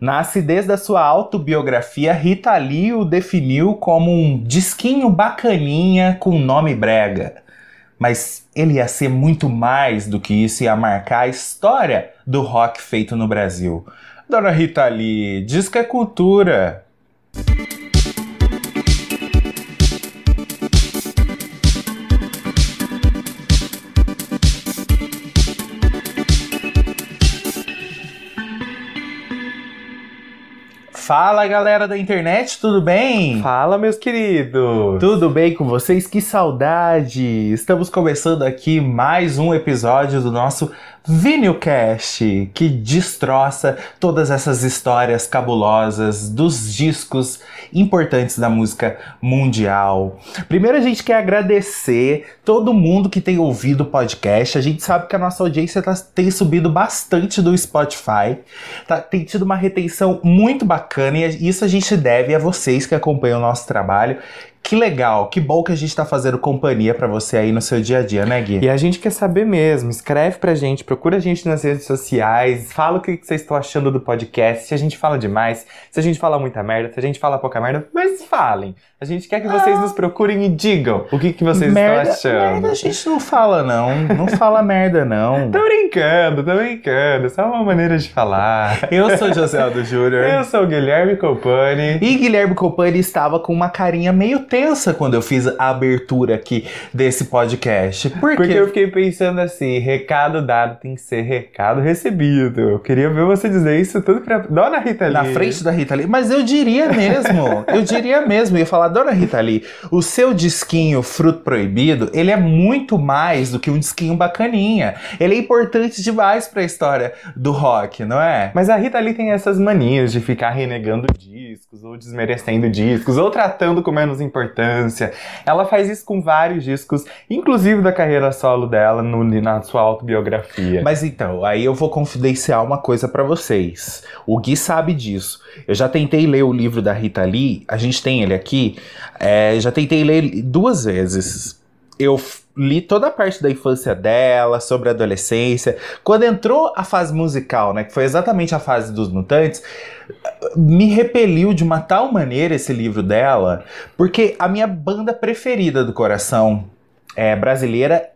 Na acidez da sua autobiografia, Rita Lee o definiu como um disquinho bacaninha com nome brega. Mas ele ia ser muito mais do que isso, ia marcar a história do rock feito no Brasil. Dona Rita Lee, disco é cultura. Fala galera da internet, tudo bem? Fala, meus queridos! Tudo bem com vocês? Que saudade! Estamos começando aqui mais um episódio do nosso Vinilcast, que destroça todas essas histórias cabulosas dos discos importantes da música mundial. Primeiro a gente quer agradecer todo mundo que tem ouvido o podcast. A gente sabe que a nossa audiência tá, tem subido bastante do Spotify, tá, tem tido uma retenção muito bacana e isso a gente deve a vocês que acompanham o nosso trabalho que legal, que bom que a gente tá fazendo companhia para você aí no seu dia a dia, né, Gui? E a gente quer saber mesmo. Escreve pra gente, procura a gente nas redes sociais, fala o que vocês estão achando do podcast, se a gente fala demais, se a gente fala muita merda, se a gente fala pouca merda, mas falem. A gente quer que vocês ah. nos procurem e digam o que, que vocês merda, estão achando. Merda a gente não fala, não. Não fala merda, não. tô brincando, tô brincando. Só uma maneira de falar. Eu sou José Aldo Júnior. Eu sou o Guilherme Copani. E Guilherme Copani estava com uma carinha meio tensa quando eu fiz a abertura aqui desse podcast. Por Porque eu fiquei pensando assim, recado dado tem que ser recado recebido. Eu queria ver você dizer isso tudo pra Dona Rita Lee. Na frente da Rita Lee. Mas eu diria mesmo. eu diria mesmo. Eu ia falar Dona Rita Lee, o seu disquinho Fruto Proibido, ele é muito mais do que um disquinho bacaninha. Ele é importante demais para a história do rock, não é? Mas a Rita Lee tem essas manias de ficar renegando discos, ou desmerecendo discos, ou tratando com menos importância. Ela faz isso com vários discos, inclusive da carreira solo dela, no, na sua autobiografia. Mas então, aí eu vou confidenciar uma coisa para vocês. O Gui sabe disso. Eu já tentei ler o livro da Rita Lee, a gente tem ele aqui, é, já tentei ler duas vezes. Eu li toda a parte da infância dela, sobre a adolescência. Quando entrou a fase musical, né, que foi exatamente a fase dos mutantes, me repeliu de uma tal maneira esse livro dela, porque a minha banda preferida do coração é, brasileira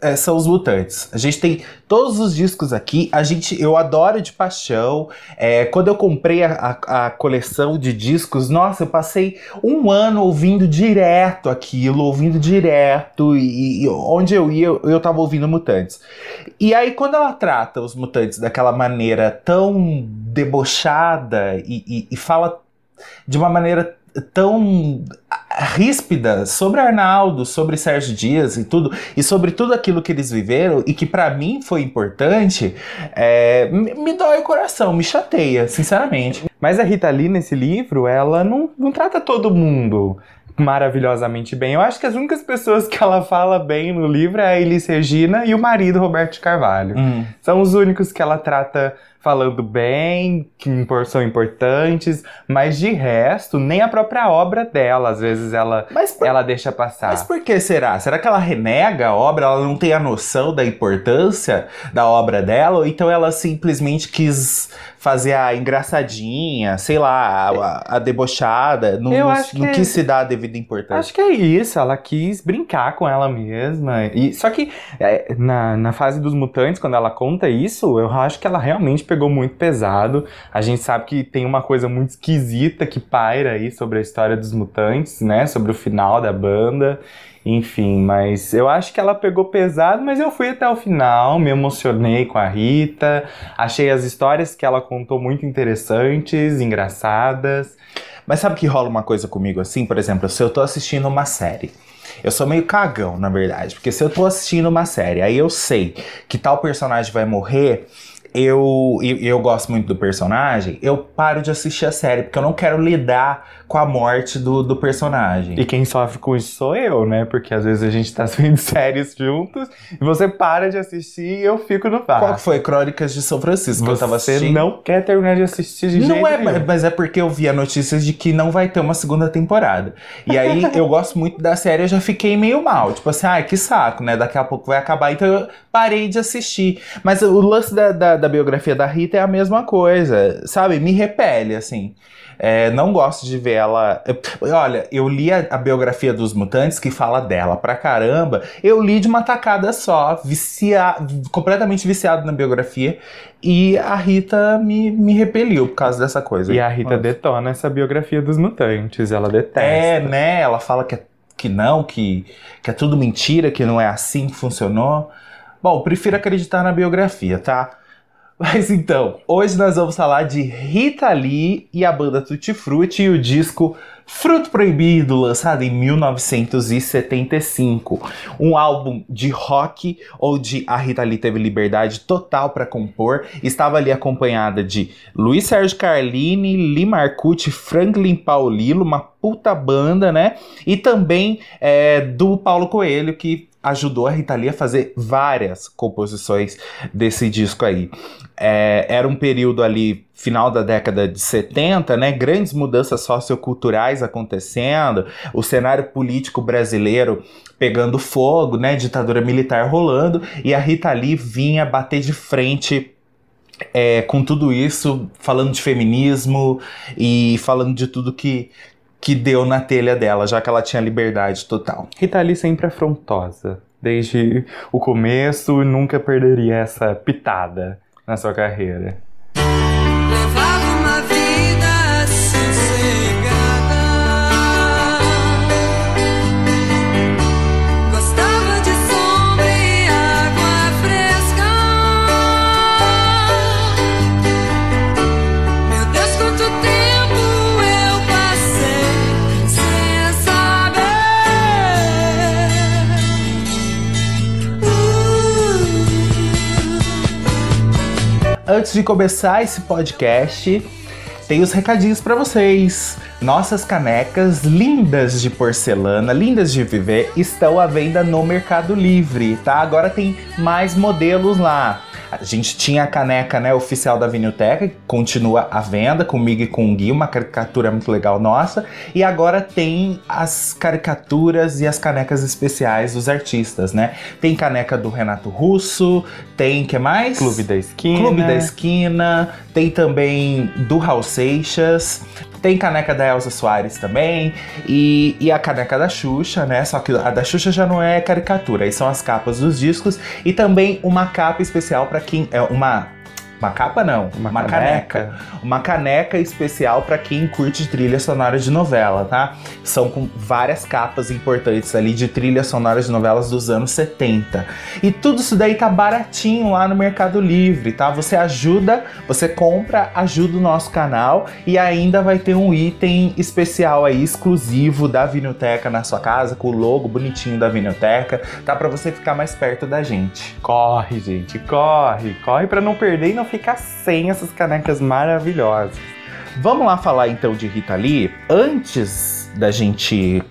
é, são os Mutantes. A gente tem todos os discos aqui. A gente, eu adoro de paixão. É, quando eu comprei a, a, a, coleção de discos, nossa, eu passei um ano ouvindo direto aquilo, ouvindo direto e, e onde eu ia, eu, eu tava ouvindo Mutantes. E aí quando ela trata os Mutantes daquela maneira tão debochada e, e, e fala de uma maneira tão ríspida sobre Arnaldo, sobre Sérgio Dias e tudo, e sobre tudo aquilo que eles viveram e que para mim foi importante, é, me dói o coração, me chateia, sinceramente. Mas a Rita Lee nesse livro, ela não, não trata todo mundo maravilhosamente bem. Eu acho que as únicas pessoas que ela fala bem no livro é a Elis Regina e o marido Roberto de Carvalho. Hum. São os únicos que ela trata falando bem, que são importantes, mas de resto, nem a própria obra dela, às vezes ela, por, ela deixa passar. Mas por que será? Será que ela renega a obra? Ela não tem a noção da importância da obra dela? Ou então ela simplesmente quis fazer a engraçadinha, sei lá, a, a debochada, não, não, não é... quis se dar a devida importância? Acho que é isso, ela quis brincar com ela mesma. E, só que é, na, na fase dos mutantes, quando ela conta isso, eu acho que ela realmente pegou muito pesado. A gente sabe que tem uma coisa muito esquisita que paira aí sobre a história dos mutantes, né? Sobre o final da banda. Enfim, mas eu acho que ela pegou pesado, mas eu fui até o final, me emocionei com a Rita, achei as histórias que ela contou muito interessantes, engraçadas. Mas sabe que rola uma coisa comigo assim? Por exemplo, se eu tô assistindo uma série. Eu sou meio cagão, na verdade, porque se eu tô assistindo uma série, aí eu sei que tal personagem vai morrer, eu, eu, eu gosto muito do personagem, eu paro de assistir a série, porque eu não quero lidar com a morte do, do personagem. E quem sofre com isso sou eu, né? Porque às vezes a gente tá vendo séries juntos e você para de assistir e eu fico no bar. Qual que foi? Crônicas de São Francisco você eu tava assistindo. Você não quer terminar de assistir de Não é, nenhum. mas é porque eu vi a notícia de que não vai ter uma segunda temporada. E aí eu gosto muito da série, eu já fiquei meio mal. Tipo assim, ai, que saco, né? Daqui a pouco vai acabar. Então eu parei de assistir. Mas o lance da, da da biografia da Rita é a mesma coisa, sabe? Me repele, assim. É, não gosto de ver ela. Olha, eu li a, a, biografia dos mutantes que fala dela pra caramba. Eu li de uma tacada só, vicia, completamente viciado na biografia. E a Rita me, me repeliu por causa dessa coisa. E a Rita Nossa. detona essa biografia dos mutantes, ela detesta. É, né? Ela fala que, é, que não, que, que é tudo mentira, que não é assim que funcionou. Bom, prefiro acreditar na biografia, tá? Mas então, hoje nós vamos falar de Rita Lee e a banda Tutti Frutti e o disco Fruto Proibido, lançado em 1975. Um álbum de rock onde a Rita Lee teve liberdade total para compor. Estava ali acompanhada de Luiz Sérgio Carlini, Lee Marcucci, Franklin Paulilo, uma puta banda, né? E também é, do Paulo Coelho, que ajudou a Rita Lee a fazer várias composições desse disco aí. É, era um período ali, final da década de 70, né? Grandes mudanças socioculturais acontecendo, o cenário político brasileiro pegando fogo, né? Ditadura militar rolando, e a Rita Lee vinha bater de frente é, com tudo isso, falando de feminismo e falando de tudo que, que deu na telha dela, já que ela tinha liberdade total. Rita Lee sempre afrontosa. Desde o começo, nunca perderia essa pitada na sua carreira. Antes de começar esse podcast, tem os recadinhos para vocês. Nossas canecas lindas de porcelana, lindas de viver, estão à venda no Mercado Livre, tá? Agora tem mais modelos lá. A gente tinha a caneca né, oficial da Vinilteca, que continua à venda, comigo e com o Gui, uma caricatura muito legal nossa. E agora tem as caricaturas e as canecas especiais dos artistas, né? Tem caneca do Renato Russo, tem que mais? Clube da Esquina. Clube da Esquina, tem também do Raul Seixas. Tem caneca da Elza Soares também. E, e a caneca da Xuxa, né? Só que a da Xuxa já não é caricatura, aí são as capas dos discos. E também uma capa especial para quem. É uma uma capa não, uma, uma caneca. caneca. Uma caneca especial para quem curte trilha sonora de novela, tá? São com várias capas importantes ali de trilha sonora de novelas dos anos 70. E tudo isso daí tá baratinho lá no Mercado Livre, tá? Você ajuda, você compra, ajuda o nosso canal e ainda vai ter um item especial aí exclusivo da Vinilteca na sua casa com o logo bonitinho da Vinilteca, tá para você ficar mais perto da gente. Corre, gente, corre, corre para não perder e não ficar sem essas canecas maravilhosas. Vamos lá falar então de Rita Lee. Antes da gente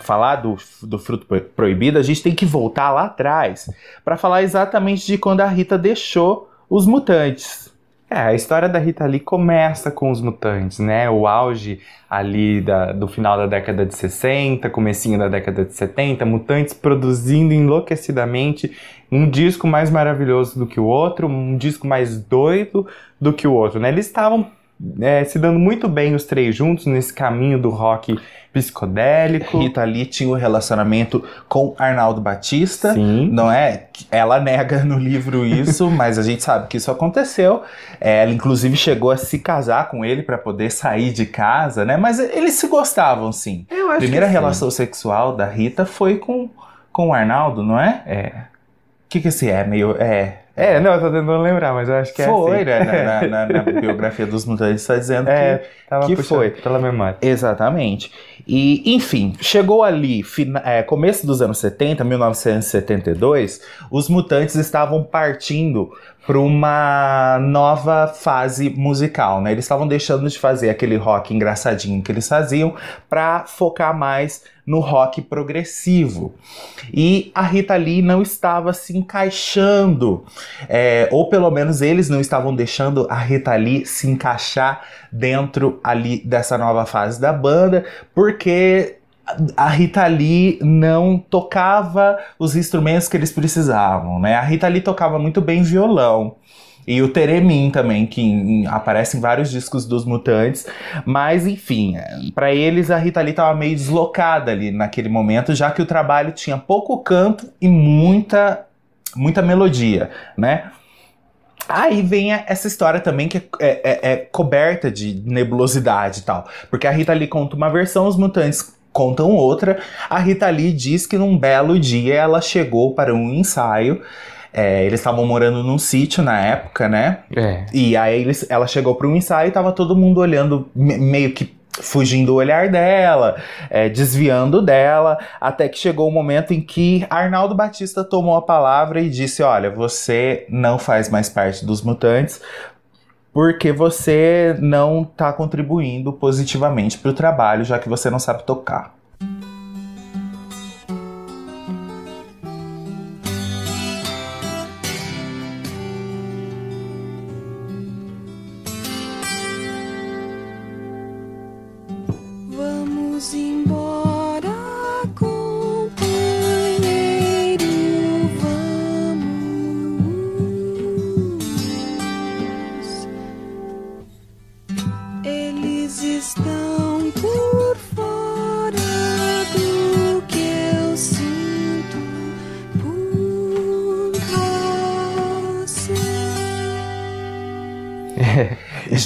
falar do, do fruto proibido, a gente tem que voltar lá atrás para falar exatamente de quando a Rita deixou os mutantes. É, a história da Rita Lee começa com os mutantes, né? O auge ali da, do final da década de 60, comecinho da década de 70, mutantes produzindo enlouquecidamente um disco mais maravilhoso do que o outro, um disco mais doido do que o outro, né? Eles estavam é, se dando muito bem os três juntos nesse caminho do rock psicodélico. Rita Lee tinha um relacionamento com Arnaldo Batista, Sim. não é? Ela nega no livro isso, mas a gente sabe que isso aconteceu. É, ela inclusive chegou a se casar com ele para poder sair de casa, né? Mas eles se gostavam, sim. Eu acho Primeira relação sim. sexual da Rita foi com com o Arnaldo, não é? É. O que que esse é? Meio é é, não, eu tô tentando lembrar, mas eu acho que é foi, assim. né? Na, na, na, biografia dos mutantes está dizendo é, que, que foi. Pela memória. Exatamente. E, enfim, chegou ali, é, começo dos anos 70, 1972, os mutantes estavam partindo para uma nova fase musical, né? Eles estavam deixando de fazer aquele rock engraçadinho que eles faziam para focar mais no rock progressivo. E a Rita Lee não estava se encaixando, é, ou pelo menos eles não estavam deixando a Rita Lee se encaixar dentro ali dessa nova fase da banda, porque a Rita Lee não tocava os instrumentos que eles precisavam, né? A Rita Lee tocava muito bem violão. E o Teremin também, que aparece em vários discos dos Mutantes. Mas, enfim, para eles a Rita Lee estava meio deslocada ali naquele momento, já que o trabalho tinha pouco canto e muita, muita melodia, né? Aí vem essa história também que é, é, é, coberta de nebulosidade e tal. Porque a Rita Lee conta uma versão, os mutantes contam outra. A Rita Lee diz que num belo dia ela chegou para um ensaio. É, eles estavam morando num sítio na época, né? É. E aí eles, ela chegou para um ensaio e tava todo mundo olhando meio que fugindo do olhar dela, é, desviando dela, até que chegou o momento em que Arnaldo Batista tomou a palavra e disse: Olha, você não faz mais parte dos mutantes. Porque você não está contribuindo positivamente para o trabalho, já que você não sabe tocar.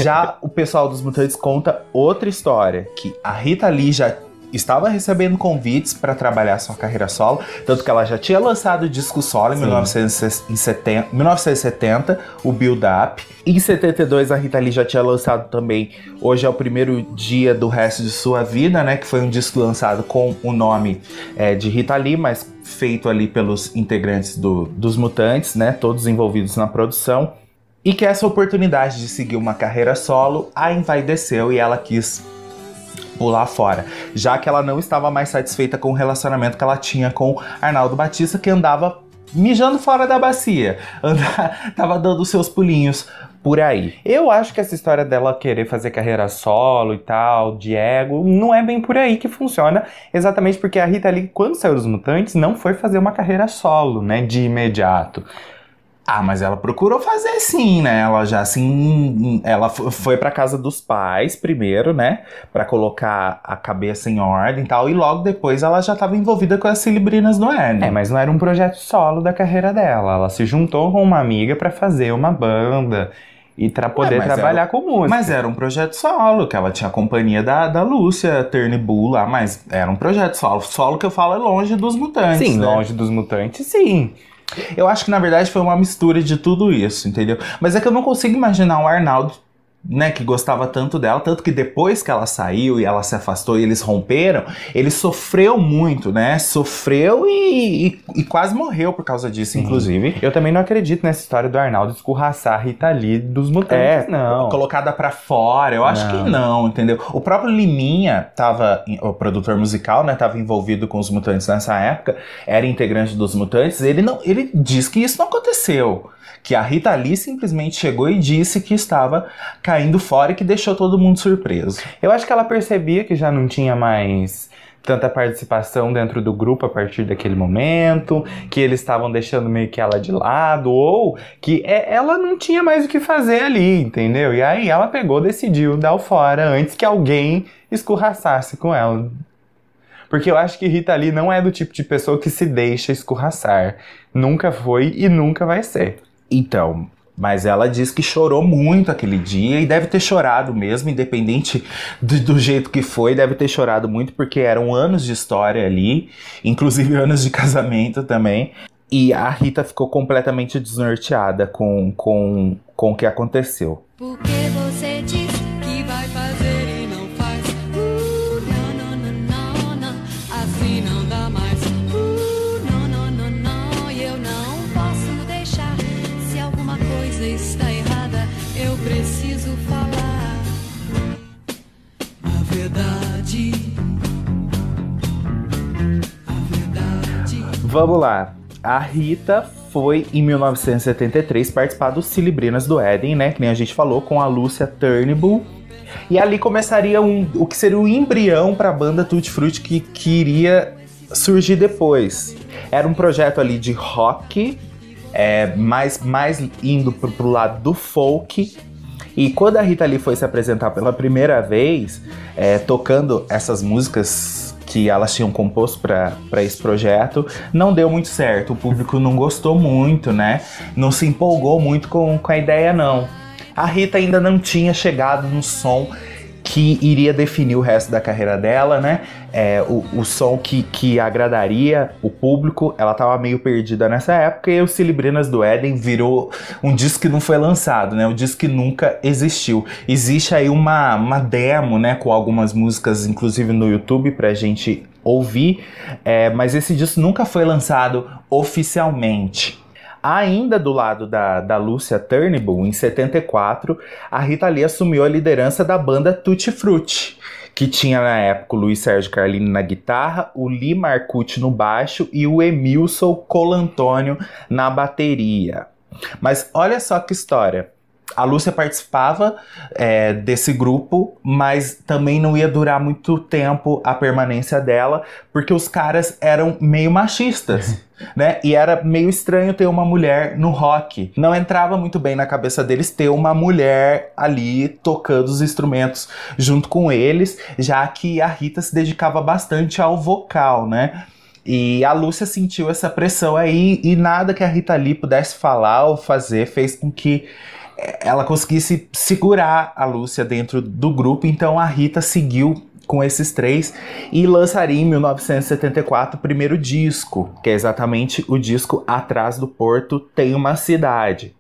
Já o pessoal dos Mutantes conta outra história, que a Rita Lee já estava recebendo convites para trabalhar sua carreira solo, tanto que ela já tinha lançado o disco solo em 1970, 1970, o Build Up. Em 72 a Rita Lee já tinha lançado também Hoje é o primeiro dia do resto de sua vida, né, que foi um disco lançado com o nome é, de Rita Lee, mas feito ali pelos integrantes do, dos Mutantes, né, todos envolvidos na produção. E que essa oportunidade de seguir uma carreira solo a envaideceu e ela quis pular fora, já que ela não estava mais satisfeita com o relacionamento que ela tinha com Arnaldo Batista, que andava mijando fora da bacia, andava, tava dando seus pulinhos por aí. Eu acho que essa história dela querer fazer carreira solo e tal, de ego, não é bem por aí que funciona, exatamente porque a Rita Lee, quando saiu dos Mutantes, não foi fazer uma carreira solo, né, de imediato. Ah, mas ela procurou fazer sim, né? Ela já assim, ela foi para casa dos pais primeiro, né, para colocar a cabeça em ordem e tal, e logo depois ela já estava envolvida com as Celebrinas no É, né? mas não era um projeto solo da carreira dela. Ela se juntou com uma amiga para fazer uma banda e para poder mas trabalhar era- com música. Mas era um projeto solo, que ela tinha a companhia da, da Lúcia Turnbull lá, mas era um projeto solo. Solo que eu falo é longe dos mutantes. Sim, né? longe dos mutantes, sim. Eu acho que na verdade foi uma mistura de tudo isso, entendeu? Mas é que eu não consigo imaginar o Arnaldo, né, que gostava tanto dela, tanto que depois que ela saiu e ela se afastou e eles romperam, ele sofreu muito, né? Sofreu e, e- e quase morreu por causa disso, inclusive. Eu também não acredito nessa história do Arnaldo escorraçar a Rita Lee dos mutantes, não. colocada pra fora, eu acho Não. que não, entendeu? O próprio Liminha tava, o produtor musical, né, tava envolvido com os Mutantes nessa época, era integrante dos Mutantes, ele não, ele diz que isso não aconteceu. Que a Rita Lee simplesmente chegou e disse que estava caindo fora e que deixou todo mundo surpreso. Eu acho que ela percebia que já não tinha mais tanta participação dentro do grupo a partir daquele momento, que eles estavam deixando meio que ela de lado, ou que é- ela não tinha mais o que fazer ali, entendeu? E aí ela pegou, decidiu dar o fora antes que alguém escorraçasse com ela. Porque eu acho que Rita Lee não é do tipo de pessoa que se deixa escorraçar. Nunca foi e nunca vai ser. Então, mas ela diz que chorou muito aquele dia e deve ter chorado mesmo, independente do, do jeito que foi, deve ter chorado muito, porque eram anos de história ali, inclusive anos de casamento também. E a Rita ficou completamente desnorteada com, com, com o que aconteceu. Porque você Vamos lá. A Rita foi em 1973 participar do Cilibrinas do Éden, né? Que nem a gente falou, com a Lúcia Turnbull. E ali começaria um, o que seria o embrião para a banda Tutti Frutti que, iria surgir depois. Era um projeto ali de rock, é, mais, mais indo pro, pro lado do folk. E quando a Rita Lee foi se apresentar pela primeira vez, é, tocando essas músicas que elas tinham composto para esse projeto, não deu muito certo. O público não gostou muito, né? Não se empolgou muito com, com a ideia, não. A Rita ainda não tinha chegado no som que iria definir o resto da carreira dela, né? É, o, o som que, que agradaria o público. Ela tava meio perdida nessa época e o Cilibrinas do Éden virou um disco que não foi lançado, né? Um disco que nunca existiu. Existe aí uma, uma demo, né? Com algumas músicas, inclusive no YouTube, pra gente ouvir, é, mas esse disco nunca foi lançado oficialmente. Ainda do lado da, da Lúcia Turnbull, em 74, a Rita Lee assumiu a liderança da banda Tutti Frutti, que tinha na época o Luiz Sérgio Carlini na guitarra, o Lee Marcucci no baixo e o Emilson Colantônio na bateria. Mas olha só que história. A Lúcia participava é, desse grupo, mas também não ia durar muito tempo a permanência dela, porque os caras eram meio machistas, né? E era meio estranho ter uma mulher no rock. Não entrava muito bem na cabeça deles ter uma mulher ali tocando os instrumentos junto com eles, já que a Rita se dedicava bastante ao vocal, né? E a Lúcia sentiu essa pressão aí e nada que a Rita Lee pudesse falar ou fazer fez com que ela conseguisse segurar a Lúcia dentro do grupo, então a Rita seguiu com esses três e lançaria em 1974 o primeiro disco, que é exatamente o disco Atrás do Porto Tem uma Cidade.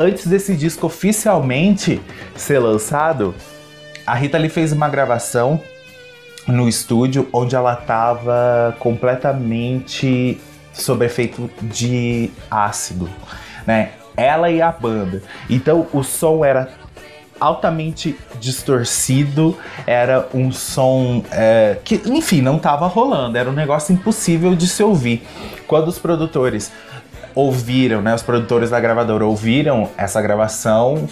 Antes desse disco oficialmente ser lançado, a Rita Lee fez uma gravação no estúdio onde ela estava completamente sob efeito de ácido, né? Ela e a banda. Então o som era altamente distorcido, era um som é, que, enfim, não estava rolando, era um negócio impossível de se ouvir. Quando os produtores ouviram, né, os produtores da gravadora ouviram essa gravação,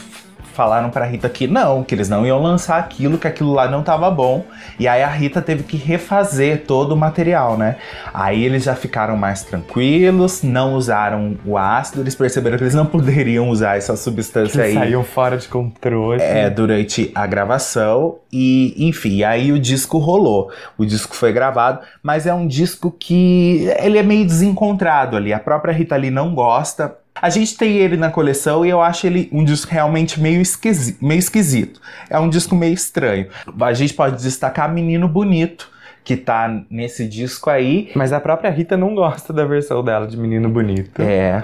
falaram pra Rita que não, que eles não iam lançar aquilo, que aquilo lá não tava bom. E aí a Rita teve que refazer todo o material, né? Aí eles já ficaram mais tranquilos, não usaram o ácido, eles perceberam que eles não poderiam usar essa substância Que aí saíam fora de controle. é, durante a gravação e, enfim, aí o disco rolou. O disco foi gravado, mas é um disco que ele é meio desencontrado ali. A própria Rita Lee não gosta. A gente tem ele na coleção e eu acho ele um disco realmente meio, esquisi meio esquisito. É um disco meio estranho. A gente pode destacar Menino Bonito, que tá nesse disco aí. Mas a própria Rita não gosta da versão dela de Menino Bonito. É.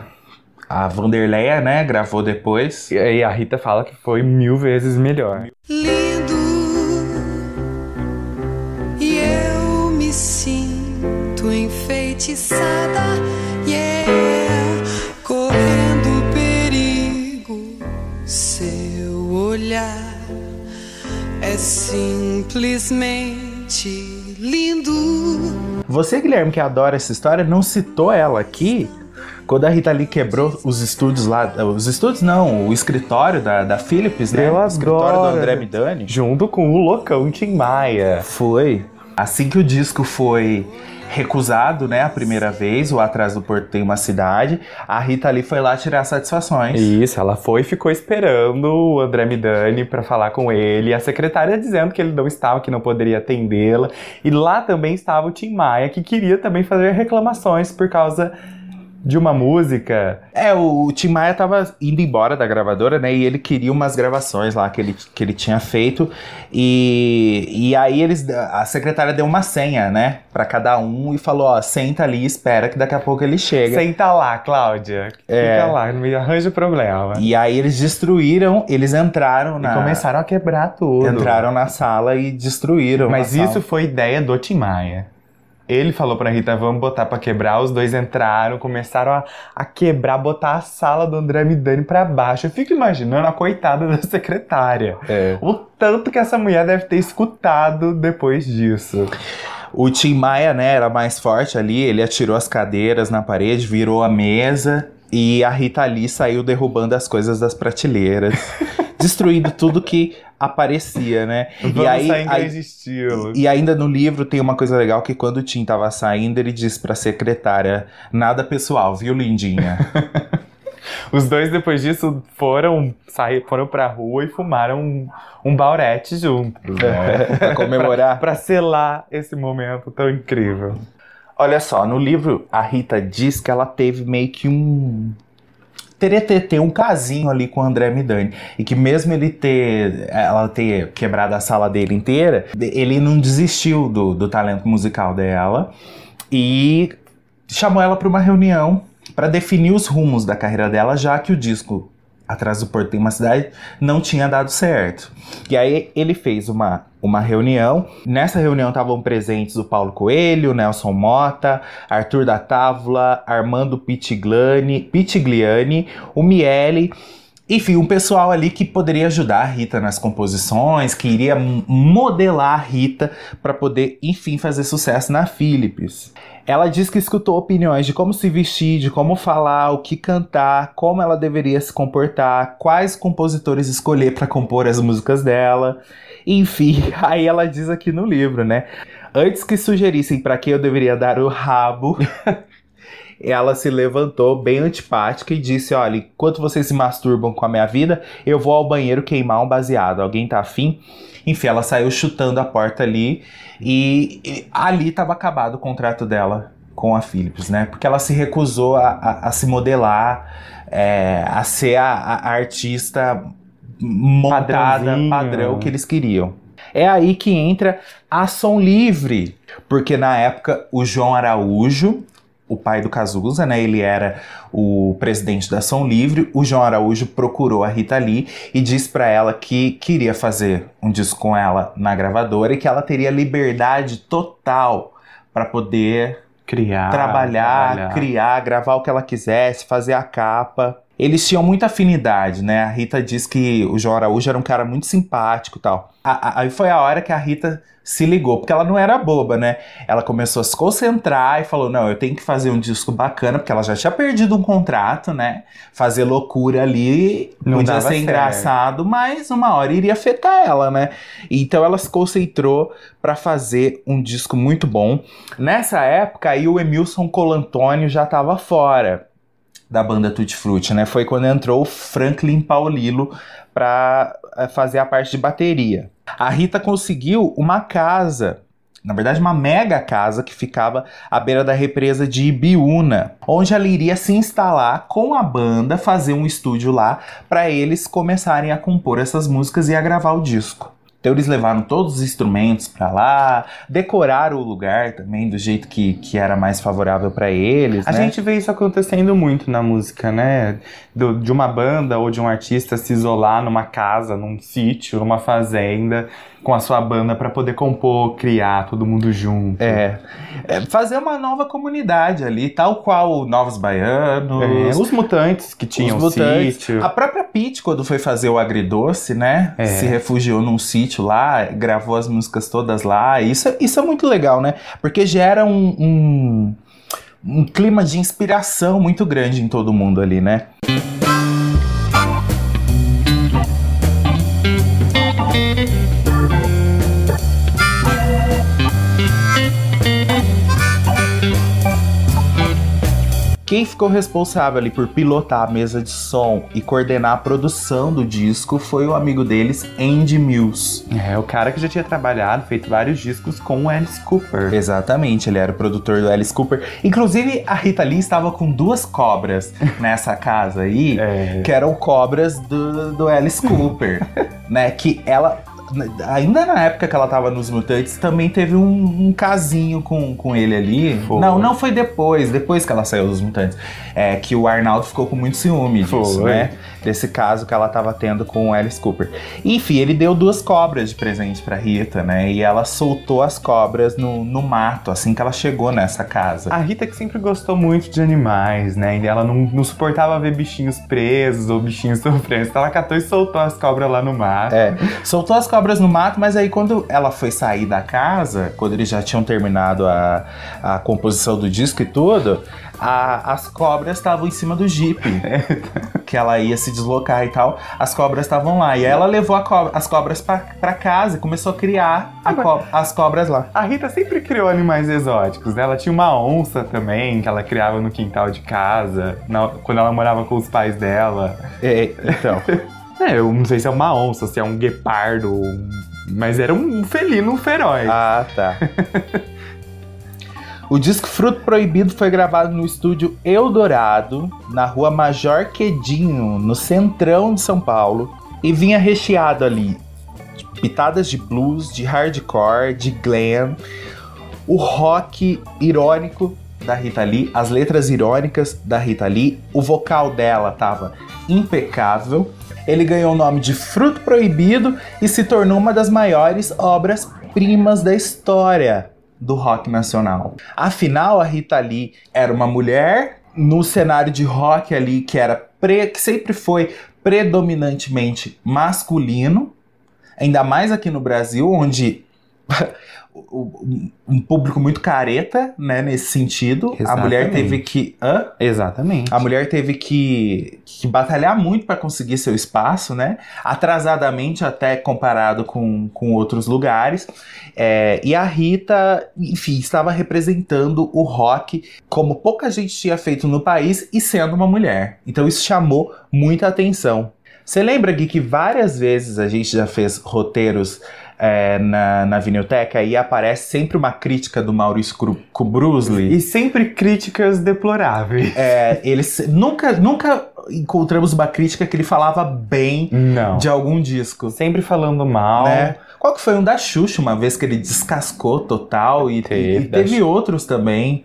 A Vanderleia, né, gravou depois. E aí a Rita fala que foi mil vezes melhor. lindo e eu me sinto enfeitiçada, é simplesmente lindo. Você, Guilherme, que adora essa história, não citou ela aqui quando a Rita Lee quebrou os estúdios lá. Os estúdios não, o escritório da, da Philips, né? Eu o escritório do adoro. André Midani. Junto com o loucão Tim Maia. Foi. Assim que o disco foi recusado, né, a primeira vez, o Atrás do Porto tem uma cidade, a Rita Lee foi lá tirar satisfações. Isso, ela foi e ficou esperando o André Midani pra falar com ele. A secretária dizendo que ele não estava, que não poderia atendê-la. E lá também estava o Tim Maia, que queria também fazer reclamações por causa de uma música. É, o, o Tim Maia tava indo embora da gravadora, né? E ele queria umas gravações lá que ele, que ele tinha feito. E, e aí eles. A secretária deu uma senha, né? Pra cada um e falou: ó, senta ali e espera que daqui a pouco ele chega. Senta lá, Cláudia. É. Fica lá, não me arranja problema. E aí eles destruíram, eles entraram E na. começaram a quebrar tudo. Entraram na sala e destruíram. Mas isso sala. foi ideia do Tim Maia. Ele falou pra Rita, vamos botar pra quebrar. Os dois entraram, começaram a, a quebrar, botar a sala do André Midani pra baixo. Eu fico imaginando a coitada da secretária. É. O tanto que essa mulher deve ter escutado depois disso. O Tim Maia, né, era mais forte ali, ele atirou as cadeiras na parede, virou a mesa e a Rita Lee saiu derrubando as coisas das prateleiras, destruindo tudo que aparecia, né? Vamos e aí, em aí- grande estilo. e ainda no livro tem uma coisa legal que quando o Tim tava saindo, ele disse pra secretária: nada pessoal, viu, lindinha? Os dois, depois disso, foram, sair, foram pra rua e fumaram um, um baurete juntos, né? pra comemorar. pra selar esse momento tão incrível. Olha só, no livro a Rita diz que ela teve meio que um teretetê, um casinho ali com o André Midani. E que mesmo ele ter, ela ter quebrado a sala dele inteira, ele não desistiu do, do talento musical dela e chamou ela para uma reunião para definir os rumos da carreira dela, já que o disco Atrás do Porto tem uma cidade não tinha dado certo. E aí ele fez uma, uma reunião. Nessa reunião estavam presentes o Paulo Coelho, Nelson Mota, Arthur da Távola, Armando Pitigliani, Pitigliani o Miele. Enfim, um pessoal ali que poderia ajudar a Rita nas composições, que iria modelar a Rita para poder, enfim, fazer sucesso na Philips. Ela diz que escutou opiniões de como se vestir, de como falar, o que cantar, como ela deveria se comportar, quais compositores escolher para compor as músicas dela. Enfim, aí ela diz aqui no livro, né? Antes que sugerissem para quem eu deveria dar o rabo, ela se levantou bem antipática e disse: Olha, enquanto vocês se masturbam com a minha vida, eu vou ao banheiro queimar um baseado. Alguém tá afim? Enfim, ela saiu chutando a porta ali e, e ali estava acabado o contrato dela com a Philips, né? Porque ela se recusou a, a- a se modelar, é, a ser a, a artista montada, padrão que eles queriam. É aí que entra a Som Livre, porque na época o João Araújo, o pai do Cazuza, né? Ele era o presidente da Som Livre. O João Araújo procurou a Rita Lee e disse pra ela que queria fazer um disco com ela na gravadora e que ela teria liberdade total para poder Criar. trabalhar, criar, gravar o que ela quisesse, fazer a capa. Eles tinham muita afinidade, né? A Rita diz que o João Araújo era um cara muito simpático e tal. Aí foi a hora que a Rita se ligou, porque ela não era boba, né? Ela começou a se concentrar e falou: não, eu tenho que fazer um disco bacana, porque ela já tinha perdido um contrato, né? Fazer loucura ali Não podia ser certo. engraçado, mas uma hora iria afetar ela, né? Então ela se concentrou para fazer um disco muito bom. Nessa época aí o Emilson Colantônio já estava fora da banda Tutti Frutti, né? Foi quando entrou Franklin Paulilo para fazer a parte de bateria. A Rita conseguiu uma casa, na verdade uma mega casa que ficava à beira da represa de Ibiúna, onde ela iria se instalar com a banda, fazer um estúdio lá para eles começarem a compor essas músicas e a gravar o disco. Então eles levaram todos os instrumentos para lá, decoraram o lugar também do jeito que, que era mais favorável para eles. A né? gente vê isso acontecendo muito na música, né? Do- de uma banda ou de um artista se isolar numa casa, num sítio, numa fazenda, com a sua banda pra poder compor, criar, todo mundo junto. É, é, fazer uma nova comunidade ali, tal qual o Novos Baianos, É, os mutantes que tinham os Mutantes. sítio. A própria Pete, quando foi fazer o Agridoce, né? É. Se refugiou num sítio lá, gravou as músicas todas lá. Isso, isso é muito legal, né? Porque gera um, um, um clima de inspiração muito grande em todo mundo ali, né? O Quem ficou responsável ali por pilotar a mesa de som e coordenar a produção do disco foi o amigo deles, Andy Mills. É, o cara que já tinha trabalhado, feito vários discos com o Alice Cooper. Exatamente, ele era o produtor do Alice Cooper. Inclusive, a Rita Lee estava com duas cobras nessa casa aí, É. que eram cobras do, do Alice Cooper, né? Que ela, ainda na época que ela tava nos Mutantes, também teve um, um casinho com, com ele ali. Foi. Não, não foi depois, depois que ela saiu dos Mutantes. É que o Arnaldo ficou com muito ciúme disso, Foi. né? Desse caso que ela tava tendo com o Alice Cooper. Enfim, ele deu duas cobras de presente pra Rita, né? E ela soltou as cobras no, no mato, assim que ela chegou nessa casa. A Rita que sempre gostou muito de animais, né? E ela não, não suportava ver bichinhos presos ou bichinhos sofrendo. Então ela catou e soltou as cobras lá no mar. É, soltou as cobras no mato, mas aí quando ela foi sair da casa, quando eles já tinham terminado a, a composição do disco e tudo, a- as cobras estavam em cima do Jeep. que ela ia se deslocar e tal. As cobras estavam lá. E ela levou cobra- as cobras pra, pra casa e começou a criar a Ah, co- as cobras lá. A Rita sempre criou animais exóticos, né? Ela tinha uma onça também, que ela criava no quintal de casa, na- quando ela morava com os pais dela. É, então. É, eu não sei se é uma onça, se é um guepardo, mas era um felino feroz. Ah, tá. O disco Fruto Proibido foi gravado no estúdio Eldorado, na rua Major Quedinho, no centrão de São Paulo, e vinha recheado ali de pitadas de blues, de hardcore, de glam, o rock irônico da Rita Lee, as letras irônicas da Rita Lee, o vocal dela tava impecável. Ele ganhou o nome de Fruto Proibido e se tornou uma das maiores obras-primas da história do rock nacional. Afinal, a Rita Lee era uma mulher no cenário de rock ali que era pre- que sempre foi predominantemente masculino, ainda mais aqui no Brasil, onde um público muito careta, né, nesse sentido. A mulher Exatamente. teve que, hã? Exatamente. A mulher teve que, que batalhar muito para conseguir seu espaço, né? Atrasadamente até comparado com, com outros lugares. É, e a Rita, enfim, estava representando o rock como pouca gente tinha feito no país e sendo uma mulher. Então isso chamou muita atenção. Você lembra, Gui, que várias vezes a gente já fez roteiros é, na, na Vinilteca e aparece sempre uma crítica do Maurício Kubrusli? E sempre críticas deploráveis. É, eles nunca, nunca encontramos uma crítica que ele falava bem Não. de algum disco. Sempre falando mal. Né? Qual que foi um da Xuxa, uma vez que ele descascou total e Teve, e teve outros também.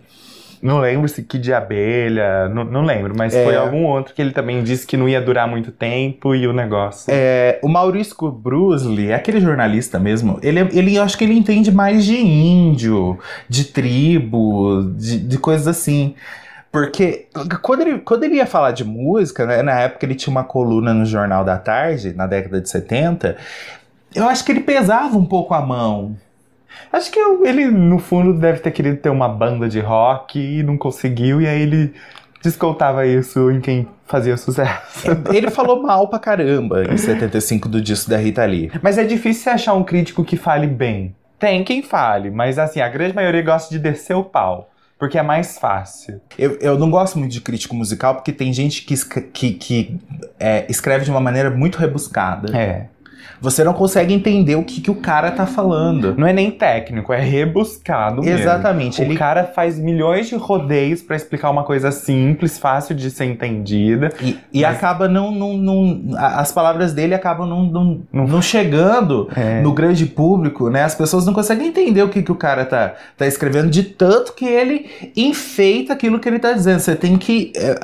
Não lembro se que de abelha, não, não lembro, mas É. foi algum outro que ele também disse que não ia durar muito tempo e o negócio. É, o Maurício Brusley, aquele jornalista mesmo, ele, ele eu acho que ele entende mais de índio, de tribo, de, de coisas assim. Porque quando ele, quando ele ia falar de música, né, na época ele tinha uma coluna no Jornal da Tarde, na década de 70, eu acho que ele pesava um pouco a mão. Acho que eu- ele, no fundo, deve ter querido ter uma banda de rock e não conseguiu, e aí ele descontava isso em quem fazia sucesso. Ele falou mal pra caramba em 75 do disco da Rita Lee. Mas é difícil você achar um crítico que fale bem. Tem quem fale, mas assim, a grande maioria gosta de descer o pau. Porque é mais fácil. Eu, eu não gosto muito de crítico musical porque tem gente que, que, que, é, escreve de uma maneira muito rebuscada. É. Você não consegue entender o que, que o cara tá falando. Não é nem técnico, é rebuscado mesmo. Exatamente. O Ele, cara faz milhões de rodeios pra explicar uma coisa simples, fácil de ser entendida. e e Mas- acaba não, não, não- As palavras dele acabam não, não, Não- não chegando É. no grande público, né? As pessoas não conseguem entender o que, que o cara tá, tá escrevendo, de tanto que ele enfeita aquilo que ele tá dizendo. Você tem que é,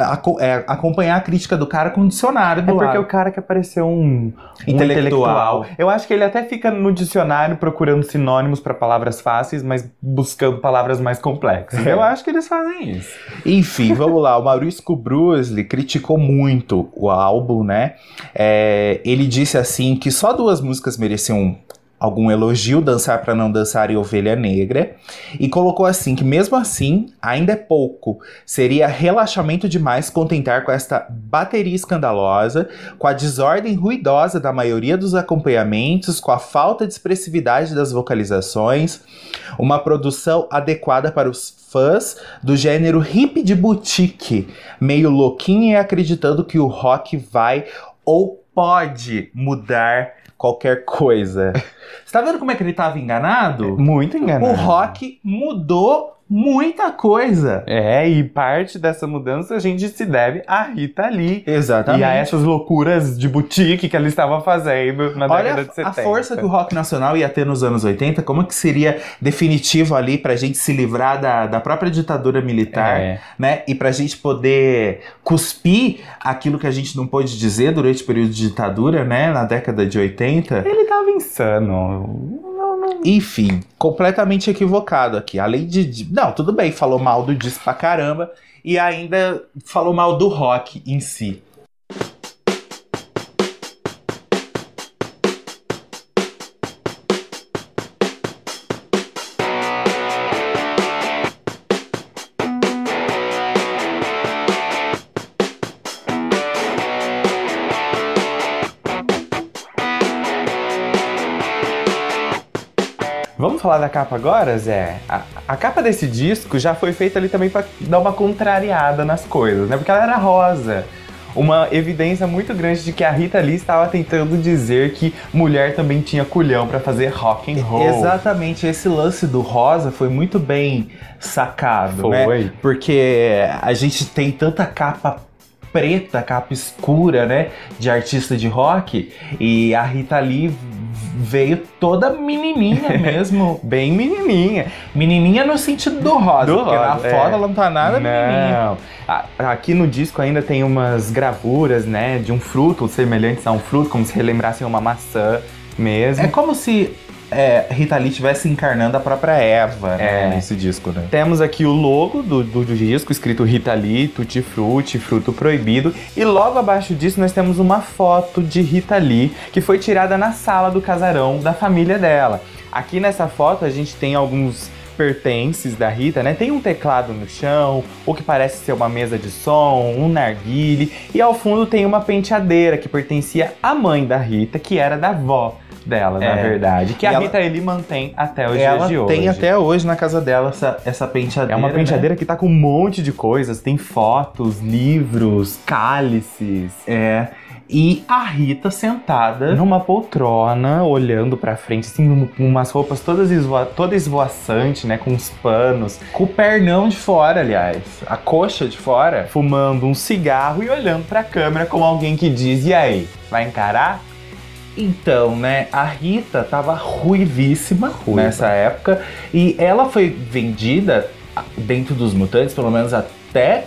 é, acompanhar a crítica do cara com um dicionário É do porque lado. o cara quer parecer um, um Intelectual. Eu acho que ele até fica no dicionário procurando sinônimos pra palavras fáceis, mas buscando palavras mais complexas. É. Eu acho que eles fazem isso. Enfim, vamos lá. O Maurício Brusley criticou muito o álbum, né? É, ele disse assim que só duas músicas mereciam algum elogio, Dançar para Não Dançar e Ovelha Negra, e colocou assim que mesmo assim ainda é pouco, seria relaxamento demais contentar com esta bateria escandalosa, com a desordem ruidosa da maioria dos acompanhamentos, com a falta de expressividade das vocalizações, uma produção adequada para os fãs do gênero hip de boutique, meio louquinho e acreditando que o rock vai ou pode mudar qualquer coisa. Você tá vendo como é que ele tava enganado? Muito enganado. O rock mudou muita coisa. É, e parte dessa mudança a gente se deve à Rita Lee. Exatamente. E a essas loucuras de boutique que ela estava fazendo na Olha década de 70. a força que o rock nacional ia ter nos anos 80, como que seria definitivo ali pra gente se livrar da, da própria ditadura militar, É. né? E pra gente poder cuspir aquilo que a gente não pôde dizer durante o período de ditadura, né? Na década de 80. Ele tava insano. Enfim, completamente equivocado aqui. Além de, Não, tudo bem, falou mal do disco pra caramba. E ainda falou mal do rock em si. Falar da capa agora, Zé? A, a capa desse disco já foi feita ali também pra dar uma contrariada nas coisas, né? Porque ela era rosa. Uma evidência muito grande de que a Rita Lee estava tentando dizer que mulher também tinha culhão pra fazer rock and roll. Exatamente, esse lance do rosa foi muito bem sacado, né? Foi. Porque a gente tem tanta capa preta, capa escura, né? De artista de rock. E a Rita Lee veio toda menininha mesmo. Bem menininha. menininha no sentido do rosa. Do porque rosa, na é. foto ela não tá nada menininha. Não. A- Aqui no disco ainda tem umas gravuras, né? De um fruto, semelhantes a um fruto, como se relembrassem uma maçã mesmo. É como se é, Rita Lee estivesse encarnando a própria Eva, né? É. Nesse disco, né? Temos aqui o logo do, do, do disco, escrito Rita Lee, Tutti Frutti, Fruto Proibido. E logo abaixo disso nós temos uma foto de Rita Lee, que foi tirada na sala do casarão da família dela. Aqui nessa foto a gente tem alguns pertences da Rita, né? Tem um teclado no chão, o que parece ser uma mesa de som, um narguile, e ao fundo tem uma penteadeira que pertencia à mãe da Rita, que era da avó dela, na É. verdade. Que E a ela- Rita Lee mantém até os Ela dias de hoje. tem até hoje na casa dela essa, essa É penteadeira. uma né? penteadeira que tá com um monte de coisas. Tem fotos, livros, cálices. É. E a Rita sentada. Numa poltrona, olhando pra frente, assim, com umas roupas todas esvoa toda esvoaçante, né? Com uns panos, Com o pernão de fora, aliás. A coxa de fora. fumando um cigarro e olhando pra câmera como alguém que diz: E aí, vai encarar? Então, né, a Rita tava ruivíssima Ruiva. nessa época. E ela foi vendida dentro dos mutantes, pelo menos até,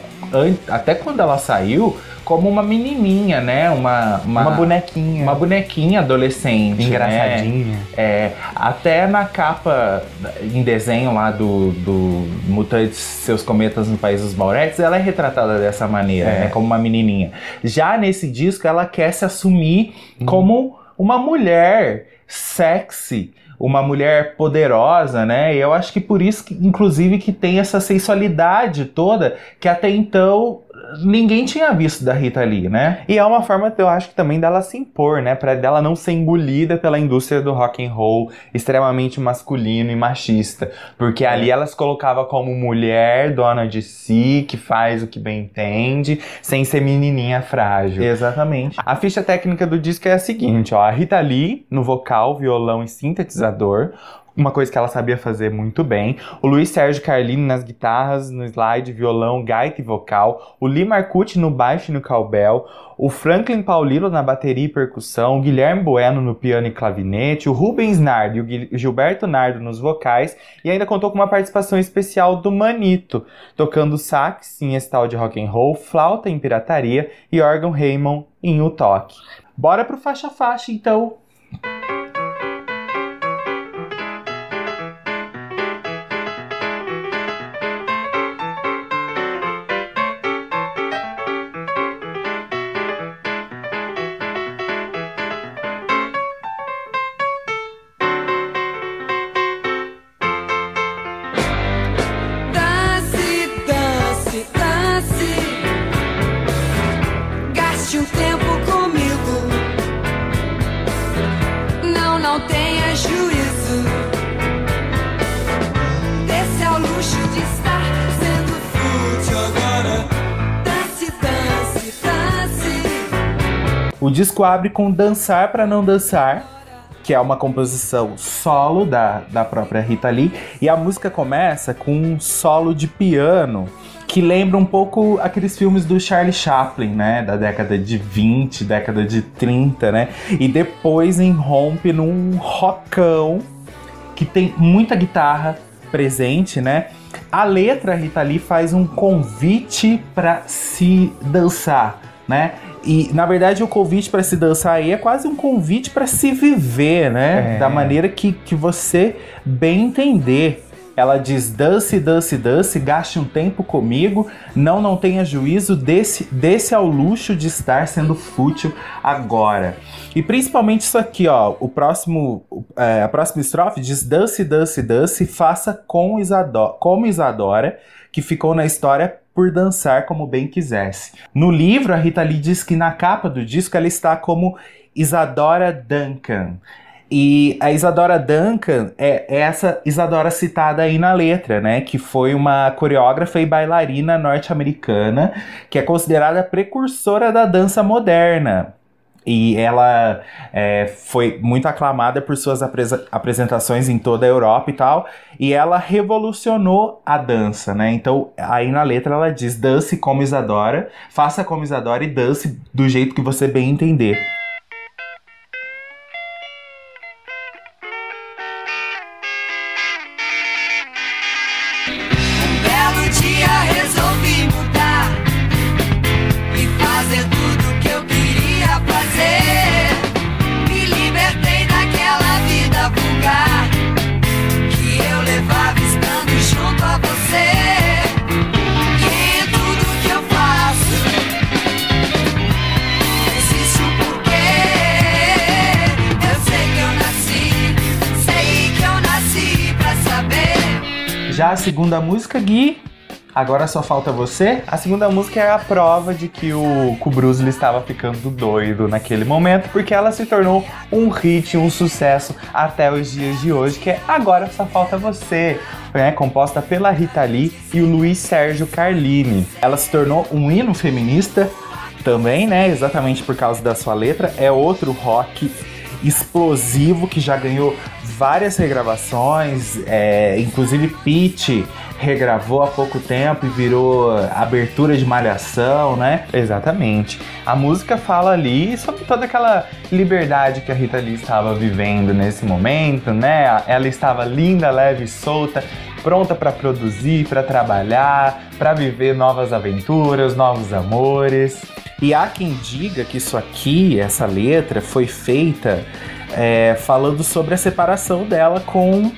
até quando ela saiu, como uma menininha, né? Uma, uma, Uma, bonequinha. uma bonequinha adolescente. né? engraçadinha. É, até na capa em desenho lá do, do Mutantes Seus Cometas no País dos Mauretes, ela é retratada dessa maneira, É. né? Como uma menininha. Já nesse disco, ela quer se assumir como uma mulher sexy. Uma mulher poderosa, né? E eu acho que por isso, que, inclusive, que tem essa sensualidade toda que até então ninguém tinha visto da Rita Lee, né? E é uma forma, eu acho que também dela se impor, né? Pra dela não ser engolida pela indústria do rock and roll extremamente masculino e machista. Porque É. ali ela se colocava como mulher, dona de si, que faz o que bem entende, sem ser menininha frágil. Exatamente. A ficha técnica do disco é a seguinte, ó. A Rita Lee no vocal, violão e sintetizador. Uma coisa que ela sabia fazer muito bem. O Luiz Sérgio Carlini nas guitarras, no slide, violão, gaita e vocal. O Lee Marcucci no baixo e no cowbell. O Franklin Paulino na bateria e percussão. O Guilherme Bueno no piano e clavinete. O Rubens Nardo e o Gilberto Nardo nos vocais. E ainda contou com uma participação especial do Manito, tocando sax em esse tal de rock and roll, flauta em pirataria e órgão Raymond em O Toque. Bora pro faixa faixa, então. Disco abre com Dançar para Não Dançar, que é uma composição solo da, da própria Rita Lee, e a música começa com um solo de piano que lembra um pouco aqueles filmes do Charlie Chaplin, né, da década de 20, década de 30, né? E depois irrompe num rockão que tem muita guitarra presente, né? A letra Rita Lee faz um convite para se dançar, né? E na verdade o convite para se dançar aí é quase um convite para se viver, né? É. Da maneira que, que você bem entender. Ela diz: dance, dance, dance, gaste um tempo comigo, não, não tenha juízo, desse, desse ao luxo de estar sendo fútil agora. E principalmente isso aqui, ó, o próximo, é, a próxima estrofe diz: dance, dance, dance, faça com Isadora, como Isadora, que ficou na história por dançar como bem quisesse. No livro, a Rita Lee diz que na capa do disco ela está como Isadora Duncan. E a Isadora Duncan é essa Isadora citada aí na letra, né? Que foi uma coreógrafa e bailarina norte-americana que é considerada precursora da dança moderna. E ela é, foi muito aclamada por suas apresentações em toda a Europa e tal. E ela revolucionou a dança, né? Então, aí na letra ela diz: dance como Isadora, faça como Isadora e dance do jeito que você bem entender. Segunda música, Gui, agora só falta você. A segunda música é a prova de que o, Lee estava ficando doido naquele momento, porque ela se tornou um hit, um sucesso até os dias de hoje, que é Agora Só Falta Você, né, composta pela Rita Lee e o Luiz Sérgio Carlini. Ela se tornou um hino feminista também, né? Exatamente por causa da sua letra. É outro rock explosivo que já ganhou várias regravações, é, inclusive Pete regravou há pouco tempo e virou abertura de malhação, né? Exatamente. A música fala ali sobre toda aquela liberdade que a Rita Lee estava vivendo nesse momento, né? Ela estava linda, leve e solta, pronta para produzir, para trabalhar, para viver novas aventuras, novos amores. E há quem diga que isso aqui, essa letra, foi feita é, falando sobre a separação dela com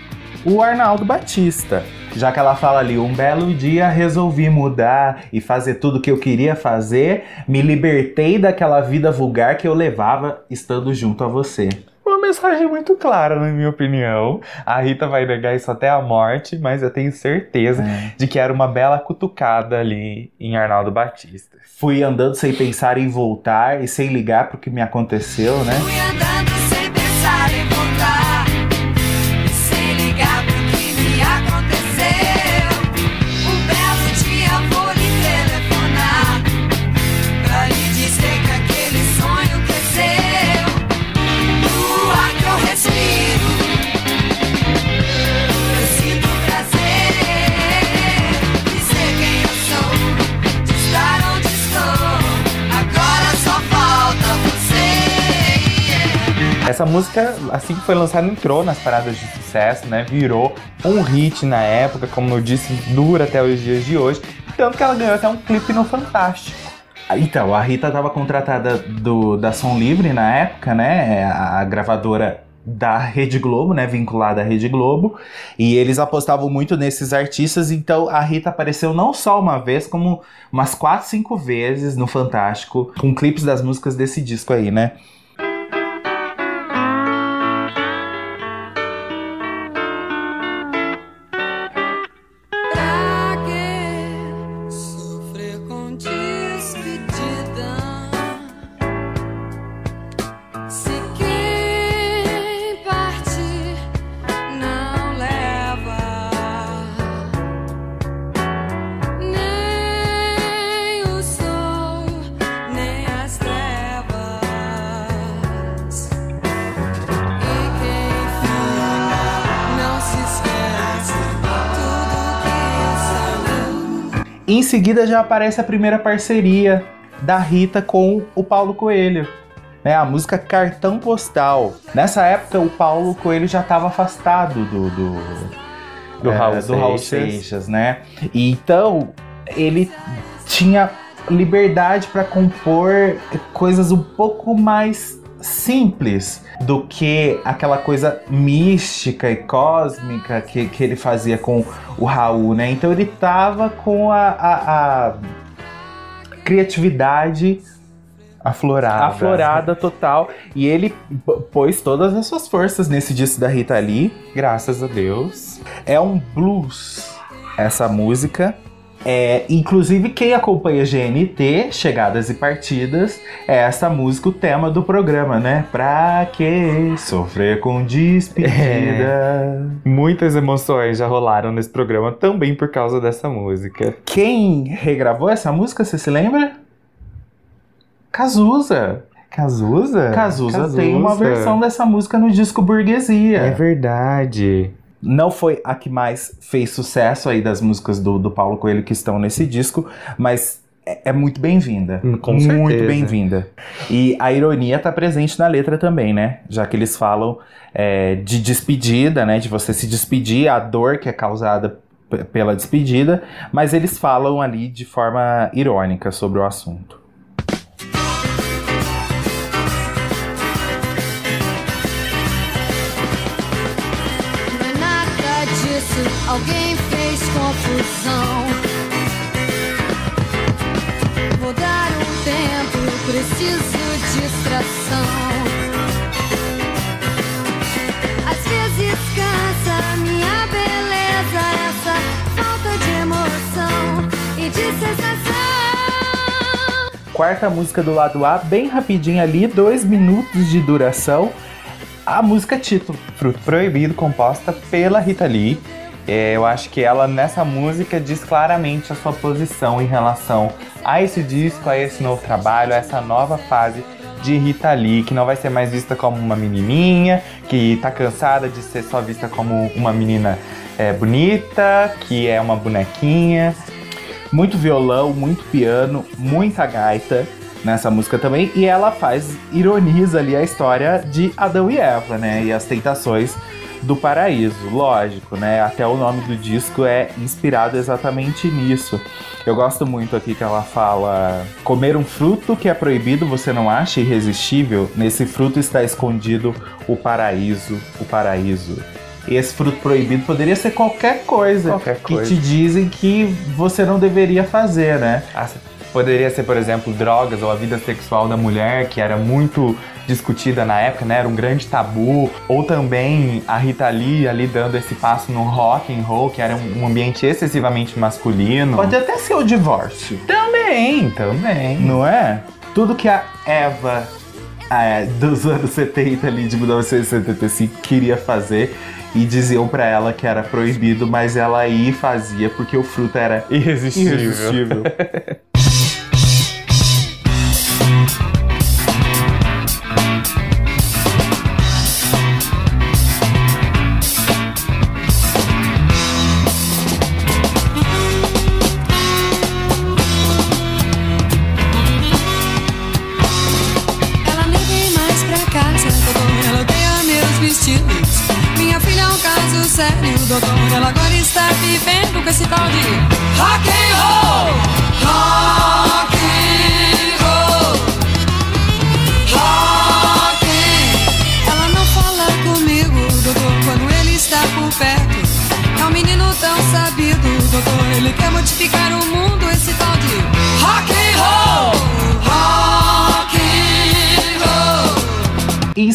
o Arnaldo Batista. Já que ela fala ali, um belo dia resolvi mudar e fazer tudo que eu queria fazer, me libertei daquela vida vulgar que eu levava estando junto a você. Mensagem muito clara, na minha opinião. A Rita vai negar isso até a morte, mas eu tenho certeza de que era uma bela cutucada ali em Arnaldo Batista. Fui andando sem pensar em voltar e sem ligar pro que me aconteceu, né? Fui andando Essa música, assim que foi lançada, entrou nas paradas de sucesso, né? Virou um hit na época, como eu disse, dura até os dias de hoje. Tanto que ela ganhou até um clipe no Fantástico. Então, a Rita estava contratada do, da Som Livre na época, né? A, a gravadora da Rede Globo, né? Vinculada à Rede Globo. E eles apostavam muito nesses artistas, então a Rita apareceu não só uma vez, como umas quatro, cinco vezes no Fantástico, com clipes das músicas desse disco aí, né? Seguida já aparece a primeira parceria da Rita com o Paulo Coelho. Né, a música Cartão Postal. Nessa época, o Paulo Coelho já estava afastado do, do, Do é, Raul do Raul Seixas. Né? E então ele tinha liberdade para compor coisas um pouco mais simples do que aquela coisa mística e cósmica que, que ele fazia com o Raul, né? Então ele tava com a, a- a criatividade Aflorada. aflorada total e ele pôs todas as suas forças nesse disco da Rita Lee. Graças a Deus. É um blues essa música. É, inclusive, quem acompanha GNT, Chegadas e Partidas, é essa música o tema do programa, né? Pra que sofrer com despedida? Muitas emoções já rolaram nesse programa também por causa dessa música. Quem regravou essa música, você se lembra? Cazuza. Cazuza? Cazuza tem uma versão dessa música no disco Burguesia. É verdade. Não foi a que mais fez sucesso aí das músicas do, do Paulo Coelho que estão nesse disco, mas é, é muito bem-vinda. Hum, Com muito certeza. bem-vinda. E a ironia tá presente na letra também, né? Já que eles falam é, de despedida, né? De você se despedir, a dor que é causada pela despedida, mas eles falam ali de forma irônica sobre o assunto. Quarta música do lado A, bem rapidinho ali, dois minutos de duração. A música título. Fruto Proibido, composta pela Rita Lee. É, eu acho que ela, nessa música, diz claramente a sua posição em relação a esse disco, a esse novo trabalho, a essa nova fase de Rita Lee, que não vai ser mais vista como uma menininha, que tá cansada de ser só vista como uma menina é, bonita, que é uma bonequinha. Muito violão, muito piano, muita gaita nessa música também. E ela faz, ironiza ali a história de Adão e Eva, né? E as tentações do paraíso, lógico, né? Até o nome do disco é inspirado exatamente nisso. Eu gosto muito aqui que ela fala: comer um fruto que é proibido você não acha irresistível? Nesse fruto está escondido o paraíso, o paraíso. E esse fruto proibido poderia ser qualquer coisa Qualquer que coisa. te dizem que você não deveria fazer, né? Ah, Poderia ser, por exemplo, drogas ou a vida sexual da mulher, que era muito discutida na época, né? Era um grande tabu. Ou também a Rita Lee ali dando esse passo no rock and roll, que era um um ambiente excessivamente masculino. Pode até ser o divórcio, Também, também. não é? Tudo que a Eva é, dos anos 70 ali, de 1975, queria fazer e diziam pra ela que era proibido, mas ela e fazia porque o fruto era Irresistível. irresistível.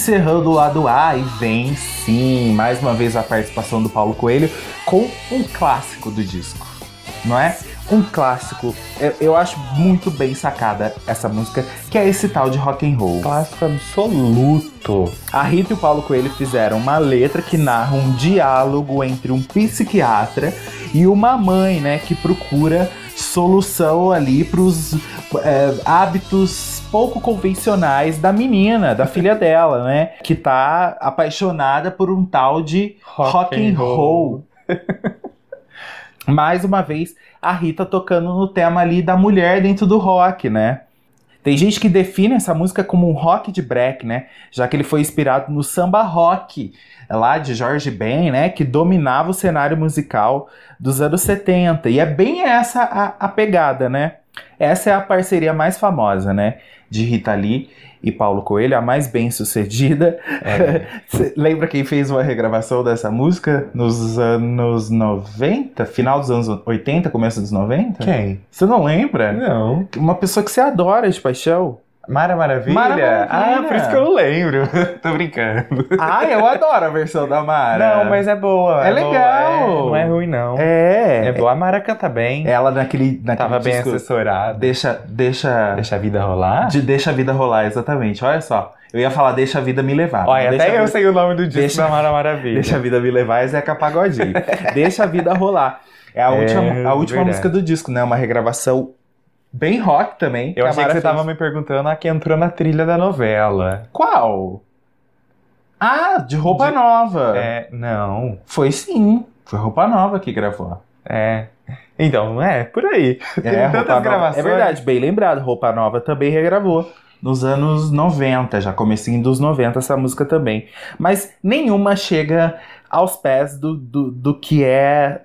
Encerrando o lado A, e vem sim, mais uma vez a participação do Paulo Coelho com um clássico do disco, não é? Um clássico. Eu, eu acho muito bem sacada essa música, que é esse tal de rock and roll. Clássico absoluto. A Rita e o Paulo Coelho fizeram uma letra que narra um diálogo entre um psiquiatra e uma mãe, né, que procura solução ali para os hábitos pouco convencionais da menina, da filha dela, né, que tá apaixonada por um tal de rock, and roll. mais uma vez a Rita tocando no tema ali da mulher dentro do rock, né? Tem gente que define essa música como um rock de break, né? Já que ele foi inspirado no samba rock lá de Jorge Ben, né? Que dominava o cenário musical dos anos 70. E é bem essa a, a pegada, né? Essa é a parceria mais famosa, né? De Rita Lee e Paulo Coelho, a mais bem sucedida. Cê lembra quem fez uma regravação dessa música nos anos 90? Final dos anos 80, começo dos 90? Quem? Você não lembra? Não. Uma pessoa que você adora de paixão. Mara Maravilha? Mara Maravilha. Ah, por isso que eu lembro. Tô brincando. Ah, eu adoro a versão da Mara. Não, mas é boa. É boa, legal. é, não é ruim, não. É. É boa. A Mara canta bem. Ela naquele, naquele Tava bem assessorada. Deixa, deixa, Deixa a vida rolar? de deixa a vida rolar, exatamente. Olha só. Eu ia falar deixa a vida me levar. Olha, até a eu vida- sei o nome do disco Deixa- da Mara Maravilha. Deixa a vida me levar é Zeca Pagodinho. deixa a vida rolar. É a É, última, a última verdade. música do disco, né? Uma regravação bem rock também. Eu achei que você tava fez. me perguntando a que entrou na trilha da novela. Qual? Ah, de roupa De- nova. É, não. Foi sim. Foi roupa nova que gravou. É. Então, é, por aí. Tem É, tantas Roupa Nova. gravações. É verdade, bem lembrado. Roupa Nova também regravou. Nos anos 90, já comecinho dos 90 essa música também. Mas nenhuma chega aos pés do, do, do que é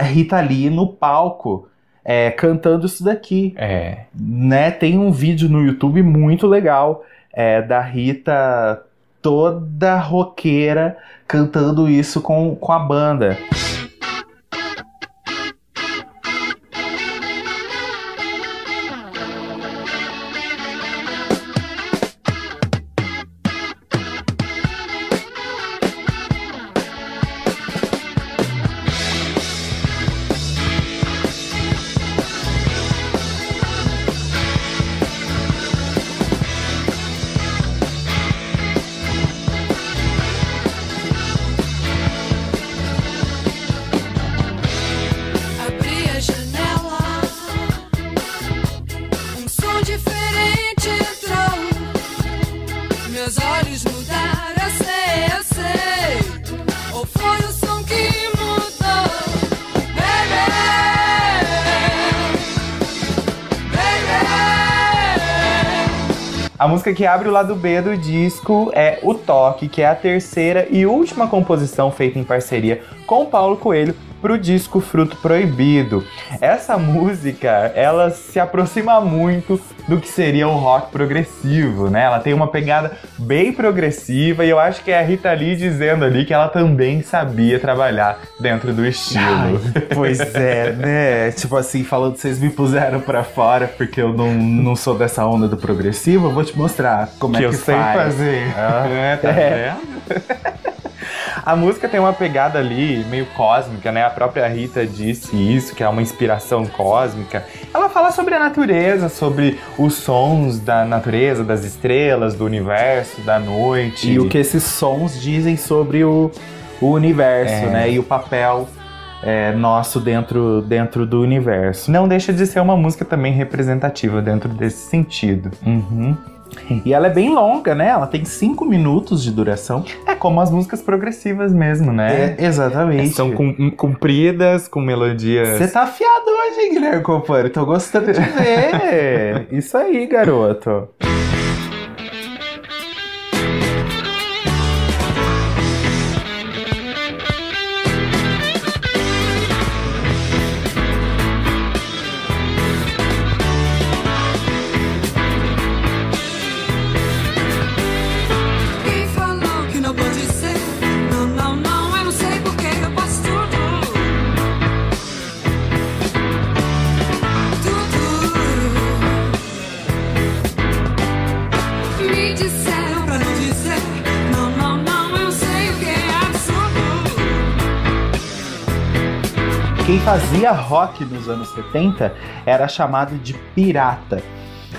Rita Lee no palco, é, cantando isso daqui. É. Né? Tem um vídeo no YouTube muito legal é, da Rita toda roqueira cantando isso com, com a banda. A música que abre o lado B do disco é O Toque, que é a terceira e última composição feita em parceria com Paulo Coelho pro disco Fruto Proibido. Essa música, ela se aproxima muito do que seria o rock progressivo, né? Ela tem uma pegada bem progressiva e eu acho que é a Rita Lee dizendo ali que ela também sabia trabalhar dentro do estilo. Ai, pois é, né? Tipo assim, falando vocês me puseram pra fora porque eu não, não sou dessa onda do progressivo, eu vou te mostrar como que é eu que sei faz. fazer. Ah, É, tá é. vendo? A música tem uma pegada ali meio cósmica, né? A própria Rita disse isso, que é uma inspiração cósmica. Ela fala sobre a natureza, sobre os sons da natureza, das estrelas, do universo, da noite. E o que esses sons dizem sobre o, o universo, É. né? E o papel é, nosso dentro, dentro do universo. não deixa de ser uma música também representativa dentro desse sentido. Uhum. E ela é bem longa, né? Ela tem cinco minutos de duração. É como as músicas progressivas mesmo, né? É, exatamente. São com- compridas, com melodias. Você tá afiado hoje, Guilherme Compani? Tô gostando de ver. Isso aí, garoto. Fazia rock nos anos 70 era chamado de pirata.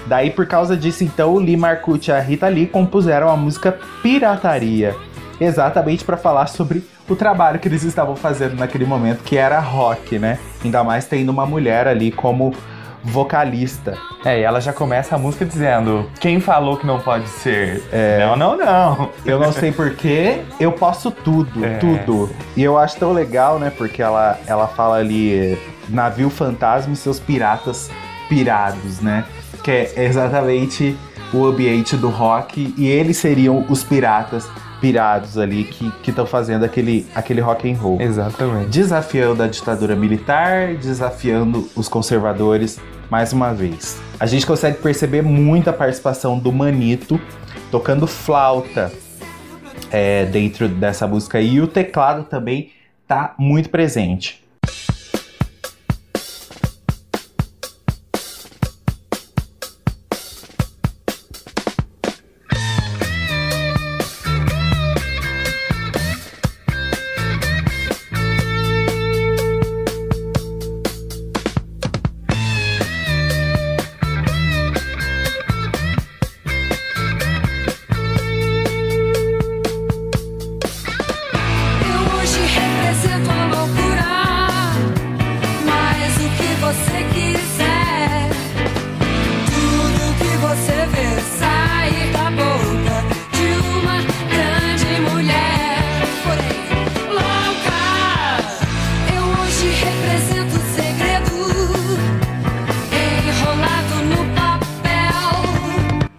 Daí, por causa disso, então, o Lee Marcucci e a Rita Lee compuseram a música Pirataria. Exatamente para falar sobre o trabalho que eles estavam fazendo naquele momento, que era rock, né? Ainda mais tendo uma mulher ali como vocalista. É, e ela já começa a música dizendo: Quem falou que não pode ser? Não, não, não. Eu não sei porquê, eu posso tudo, É. tudo. E eu acho tão legal, né? Porque ela, ela fala ali, navio fantasma e seus piratas pirados, né? Que é exatamente o ambiente do rock. E eles seriam os piratas pirados ali que estão fazendo aquele, aquele rock and roll. Exatamente. Desafiando a ditadura militar, desafiando os conservadores mais uma vez. A gente consegue perceber muita participação do Manito tocando flauta é, dentro dessa música e o teclado também tá muito presente.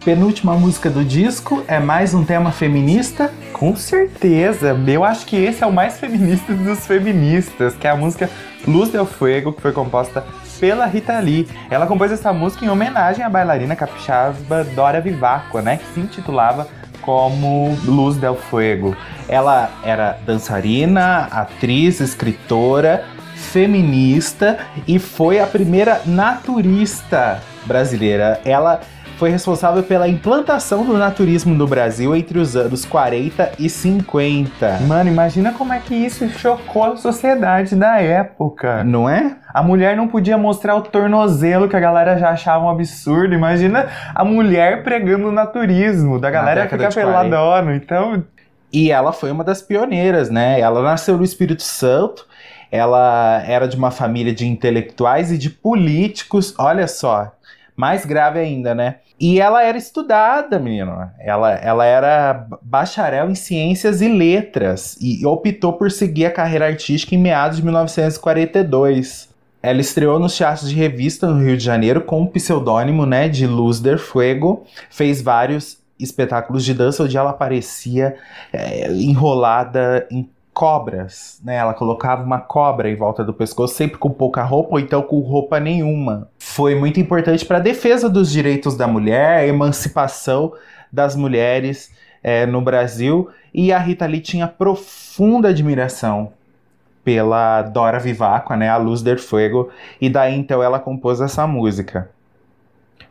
Penúltima música do disco é mais um tema feminista. Com certeza. Eu acho que esse é o mais feminista dos feministas, que é a música Luz del Fuego, que foi composta pela Rita Lee. Ela compôs essa música em homenagem à bailarina capixaba Dora Vivacqua, né, que se intitulava como Luz del Fuego. Ela era dançarina, atriz, escritora, feminista e foi a primeira naturista brasileira. Ela foi responsável pela implantação do naturismo no Brasil entre os anos 40 e 50. Mano, imagina como é que isso chocou a sociedade da época. Não é? A mulher não podia mostrar o tornozelo que a galera já achava um absurdo. Imagina a mulher pregando o naturismo, da galera ficar de 40. peladona. Então, E ela foi uma das pioneiras, né? Ela nasceu no Espírito Santo, ela era de uma família de intelectuais e de políticos, olha só, mais grave ainda, né? E ela era estudada, menino. Ela, ela era bacharel em ciências e letras e optou por seguir a carreira artística em meados de 1942. Ela estreou nos teatros de revista no Rio de Janeiro com o pseudônimo né, de Luz der Fuego. Fez vários espetáculos de dança onde ela aparecia é, enrolada em cobras, né? Ela colocava uma cobra em volta do pescoço, sempre com pouca roupa ou então com roupa nenhuma. Foi muito importante para a defesa dos direitos da mulher, a emancipação das mulheres é, no Brasil. E a Rita Lee tinha profunda admiração pela Dora Vivacqua, né? A Luz del Fuego. E daí então ela compôs essa música.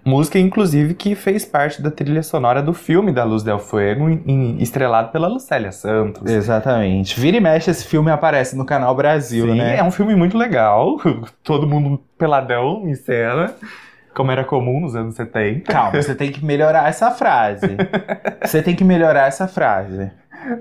Música inclusive que fez parte da trilha sonora do filme da Luz del Fuego, em- em- estrelado pela Lucélia Santos. Exatamente. Vira e mexe, esse filme aparece no canal Brasil, Sim, né? é um filme muito legal. Todo mundo peladão em cena, como era comum nos anos 70. Calma, você tem que melhorar essa frase. Você tem que melhorar essa frase.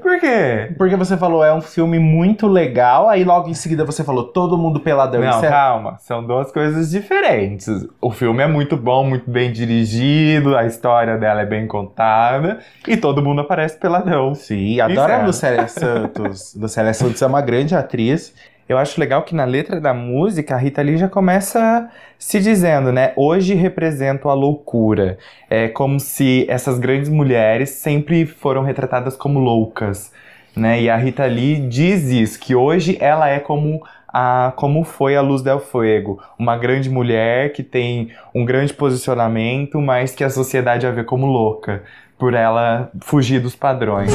Por quê? Porque você falou, é um filme muito legal, aí logo em seguida você falou, todo mundo peladão. Não, é- calma. São duas coisas diferentes. O filme é muito bom, muito bem dirigido, a história dela é bem contada e todo mundo aparece peladão. Sim, adoro a é. Lucélia Santos. Lucélia Santos é uma grande atriz. Eu acho legal que na letra da música a Rita Lee já começa se dizendo, né? Hoje represento a loucura. É como se essas grandes mulheres sempre foram retratadas como loucas, né? E a Rita Lee diz isso, que hoje ela é como a como foi a Luz del Fuego, uma grande mulher que tem um grande posicionamento, mas que a sociedade a vê como louca, por ela fugir dos padrões.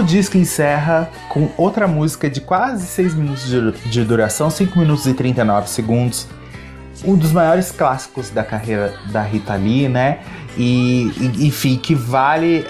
O disco encerra com outra música de quase 6 minutos de, duração, 5 minutos e 39 segundos. Um dos maiores clássicos da carreira da Rita Lee, né? E, e- enfim, que vale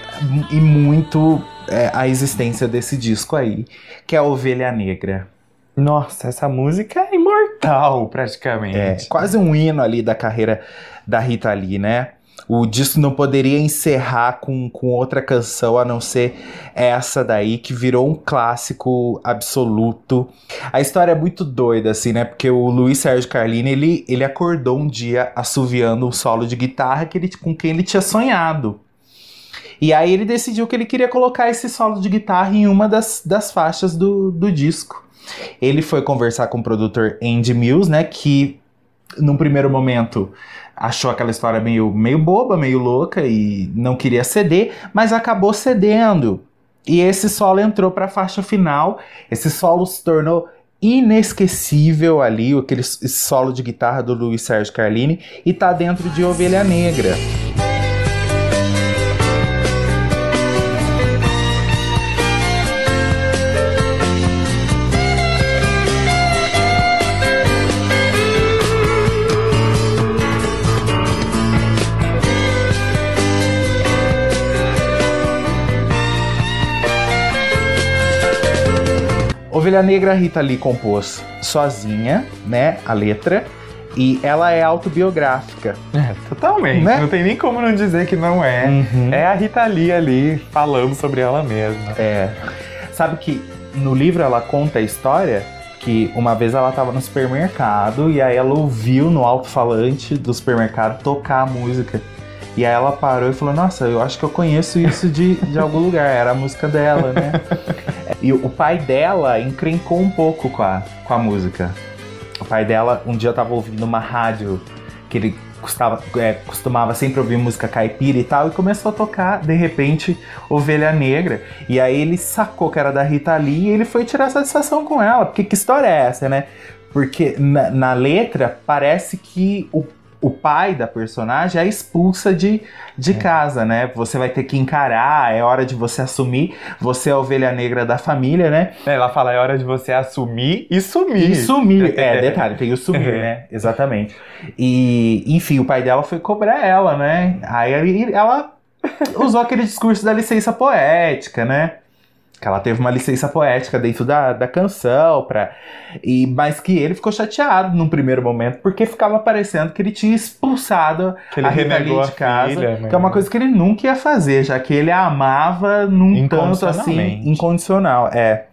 e muito é, a existência desse disco aí, que é Ovelha Negra. Nossa, essa música é imortal, praticamente. É quase um hino ali da carreira da Rita Lee, né? O disco não poderia encerrar com, com outra canção a não ser essa daí, que virou um clássico absoluto. A história é muito doida, assim, né? Porque o Luiz Sérgio Carlini, ele, ele acordou um dia assoviando um solo de guitarra que ele, com quem ele tinha sonhado. E aí ele decidiu que ele queria colocar esse solo de guitarra em uma das, das faixas do, do disco. Ele foi conversar com o produtor Andy Mills, né? Que num primeiro momento achou aquela história meio, meio boba, meio louca e não queria ceder, mas acabou cedendo. E esse solo entrou para a faixa final. Esse solo se tornou inesquecível ali, aquele solo de guitarra do Luiz Sérgio Carlini, e tá dentro de Ovelha Negra. Ovelha Negra Rita Lee compôs sozinha, né, a letra, e ela é autobiográfica. É, totalmente. Né? Não tem nem como não dizer que não é. Uhum. É a Rita Lee ali falando sobre ela mesma. É. Sabe que no livro ela conta a história que uma vez ela tava no supermercado e aí ela ouviu no alto-falante do supermercado tocar a música. E aí ela parou e falou: Nossa, eu acho que eu conheço isso de, de algum lugar. Era a música dela, né? e o pai dela encrencou um pouco com a, com a música. O pai dela, um dia, tava ouvindo uma rádio que ele custava, é, costumava sempre ouvir música caipira e tal, e começou a tocar, de repente, Ovelha Negra. E aí ele sacou que era da Rita Lee e ele foi tirar satisfação com ela. Porque que história é essa, né? Porque na, na letra parece que o, o pai da personagem é expulsa de, de casa, né? Você vai ter que encarar, é hora de você assumir. Você é a ovelha negra da família, né? Ela fala, é hora de você assumir e sumir. E sumir. É, detalhe, tem o sumir, né? Exatamente. E, enfim, o pai dela foi cobrar ela, né? Aí ela usou aquele discurso da licença poética, né? Que ela teve uma licença poética dentro da, da canção, pra, e, mas que ele ficou chateado num primeiro momento, porque ficava parecendo que ele tinha expulsado Que ele a renegou de casa, filha, né? que é uma coisa que ele nunca ia fazer, já que ele a amava num tanto assim, incondicional. É.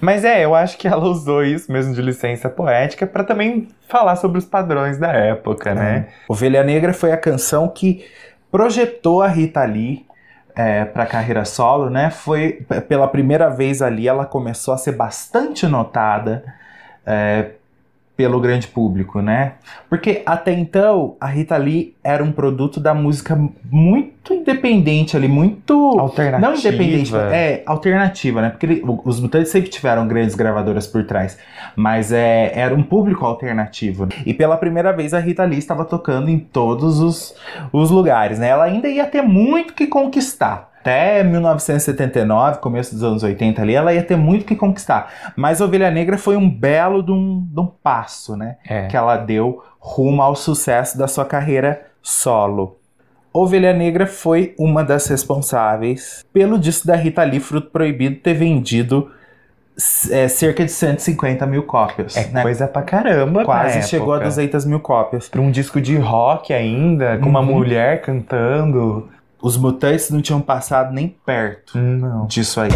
Mas é, eu acho que ela usou isso mesmo de licença poética pra também falar sobre os padrões da época, né? Ovelha Negra foi a canção que projetou a Rita Lee é, para a carreira solo, né? Foi pela primeira vez ali ela começou a ser bastante notada é, pelo grande público, né? Porque até então a Rita Lee era um produto da música muito independente ali, muito Alternativa. não independente, é alternativa, né? Porque ele- os Mutantes sempre tiveram grandes gravadoras por trás, mas é, era um público alternativo. E pela primeira vez a Rita Lee estava tocando em todos os, os lugares, né? Ela ainda ia ter muito que conquistar. Até 1979, começo dos anos 80 ali, ela ia ter muito que conquistar. Mas Ovelha Negra foi um belo de um, de um passo, né? É. que ela deu rumo ao sucesso da sua carreira solo. Ovelha Negra foi uma das responsáveis pelo disco da Rita Lee, Fruto Proibido, ter vendido é, cerca de 150 mil cópias. É né? coisa pra caramba, Quase chegou a época. 200 mil cópias. Pra um disco de rock ainda, com uma Uhum. mulher cantando. Os mutantes não tinham passado nem perto Não. disso aí.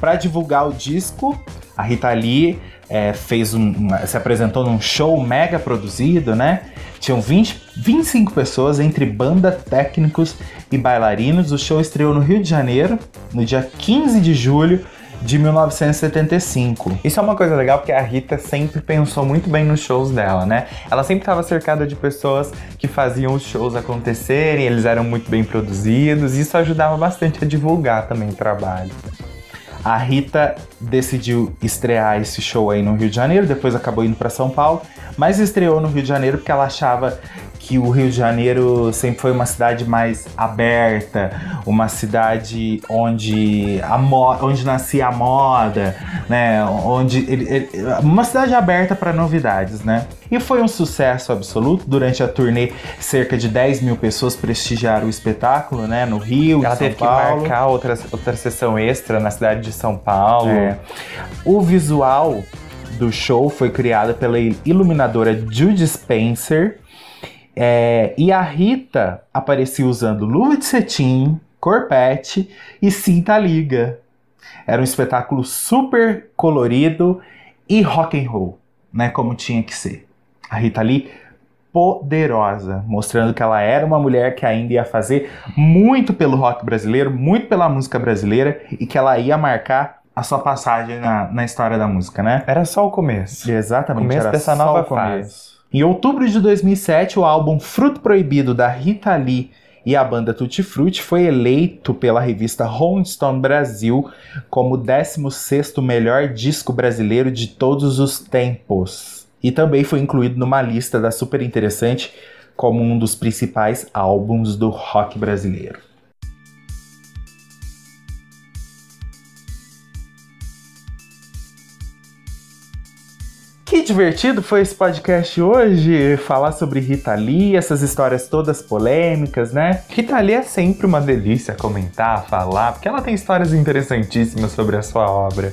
Para divulgar o disco, a Rita Lee é, fez um, uma- se apresentou num show mega produzido, né? Tinham 20, 25 pessoas, entre banda, técnicos e bailarinos. O show estreou no Rio de Janeiro, no dia 15 de julho de 1975. Isso é uma coisa legal porque a Rita sempre pensou muito bem nos shows dela, né? Ela sempre estava cercada de pessoas que faziam os shows acontecerem, eles eram muito bem produzidos, e isso ajudava bastante a divulgar também o trabalho. A Rita decidiu estrear esse show aí no Rio de Janeiro, depois acabou indo para São Paulo, mas estreou no Rio de Janeiro porque ela achava que o Rio de Janeiro sempre foi uma cidade mais aberta, uma cidade onde a onde nascia a moda, né? Onde ele, ele- uma cidade aberta para novidades, né? E foi um sucesso absoluto. Durante a turnê, cerca de 10 mil pessoas prestigiaram o espetáculo, né? No Rio, Ela em São teve que Paulo. marcar outra, outra sessão extra na cidade de São Paulo. É. O visual do show foi criado pela iluminadora Judy Spencer. É, e a Rita aparecia usando luva de cetim, corpete e cinta liga. Era um espetáculo super colorido e rock and roll, né? Como tinha que ser. A Rita Lee poderosa, mostrando que ela era uma mulher que ainda ia fazer muito pelo rock brasileiro, muito pela música brasileira e que ela ia marcar a sua passagem na, na história da música, né? Era só o começo. Exatamente. Começo era dessa só nova o começo. Em outubro de 2007, o álbum Fruto Proibido da Rita Lee e a banda Tutti Frutti foi eleito pela revista Rolling Stone Brasil como o 16º melhor disco brasileiro de todos os tempos. E também foi incluído numa lista da Super Interessante como um dos principais álbuns do rock brasileiro. Que divertido foi esse podcast hoje, falar sobre Rita Lee, essas histórias todas polêmicas, né? Rita Lee é sempre uma delícia comentar, falar, porque ela tem histórias interessantíssimas sobre a sua obra.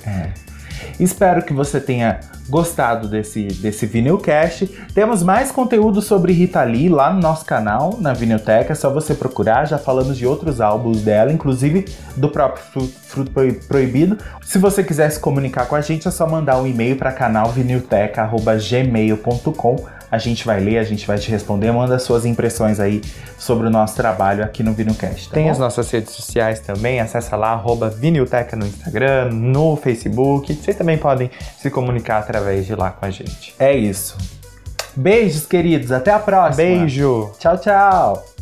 Espero que você tenha gostado desse, desse Vinilcast. Temos mais conteúdo sobre Rita Lee lá no nosso canal, na Vinilteca. É só você procurar. Já falamos de outros álbuns dela, inclusive do próprio Fru- Fruto Pro- Proibido. Se você quiser se comunicar com a gente, é só mandar um e-mail para canalvinilteca.gmail.com. A gente vai ler, a gente vai te responder. Manda suas impressões aí sobre o nosso trabalho aqui no Vinilcast. Tá Tem bom? as nossas redes sociais também, acessa lá, arroba Vinilteca no Instagram, no Facebook. Vocês também podem se comunicar através de lá com a gente. É isso. Beijos, queridos. Até a próxima. Beijo! Tchau, tchau.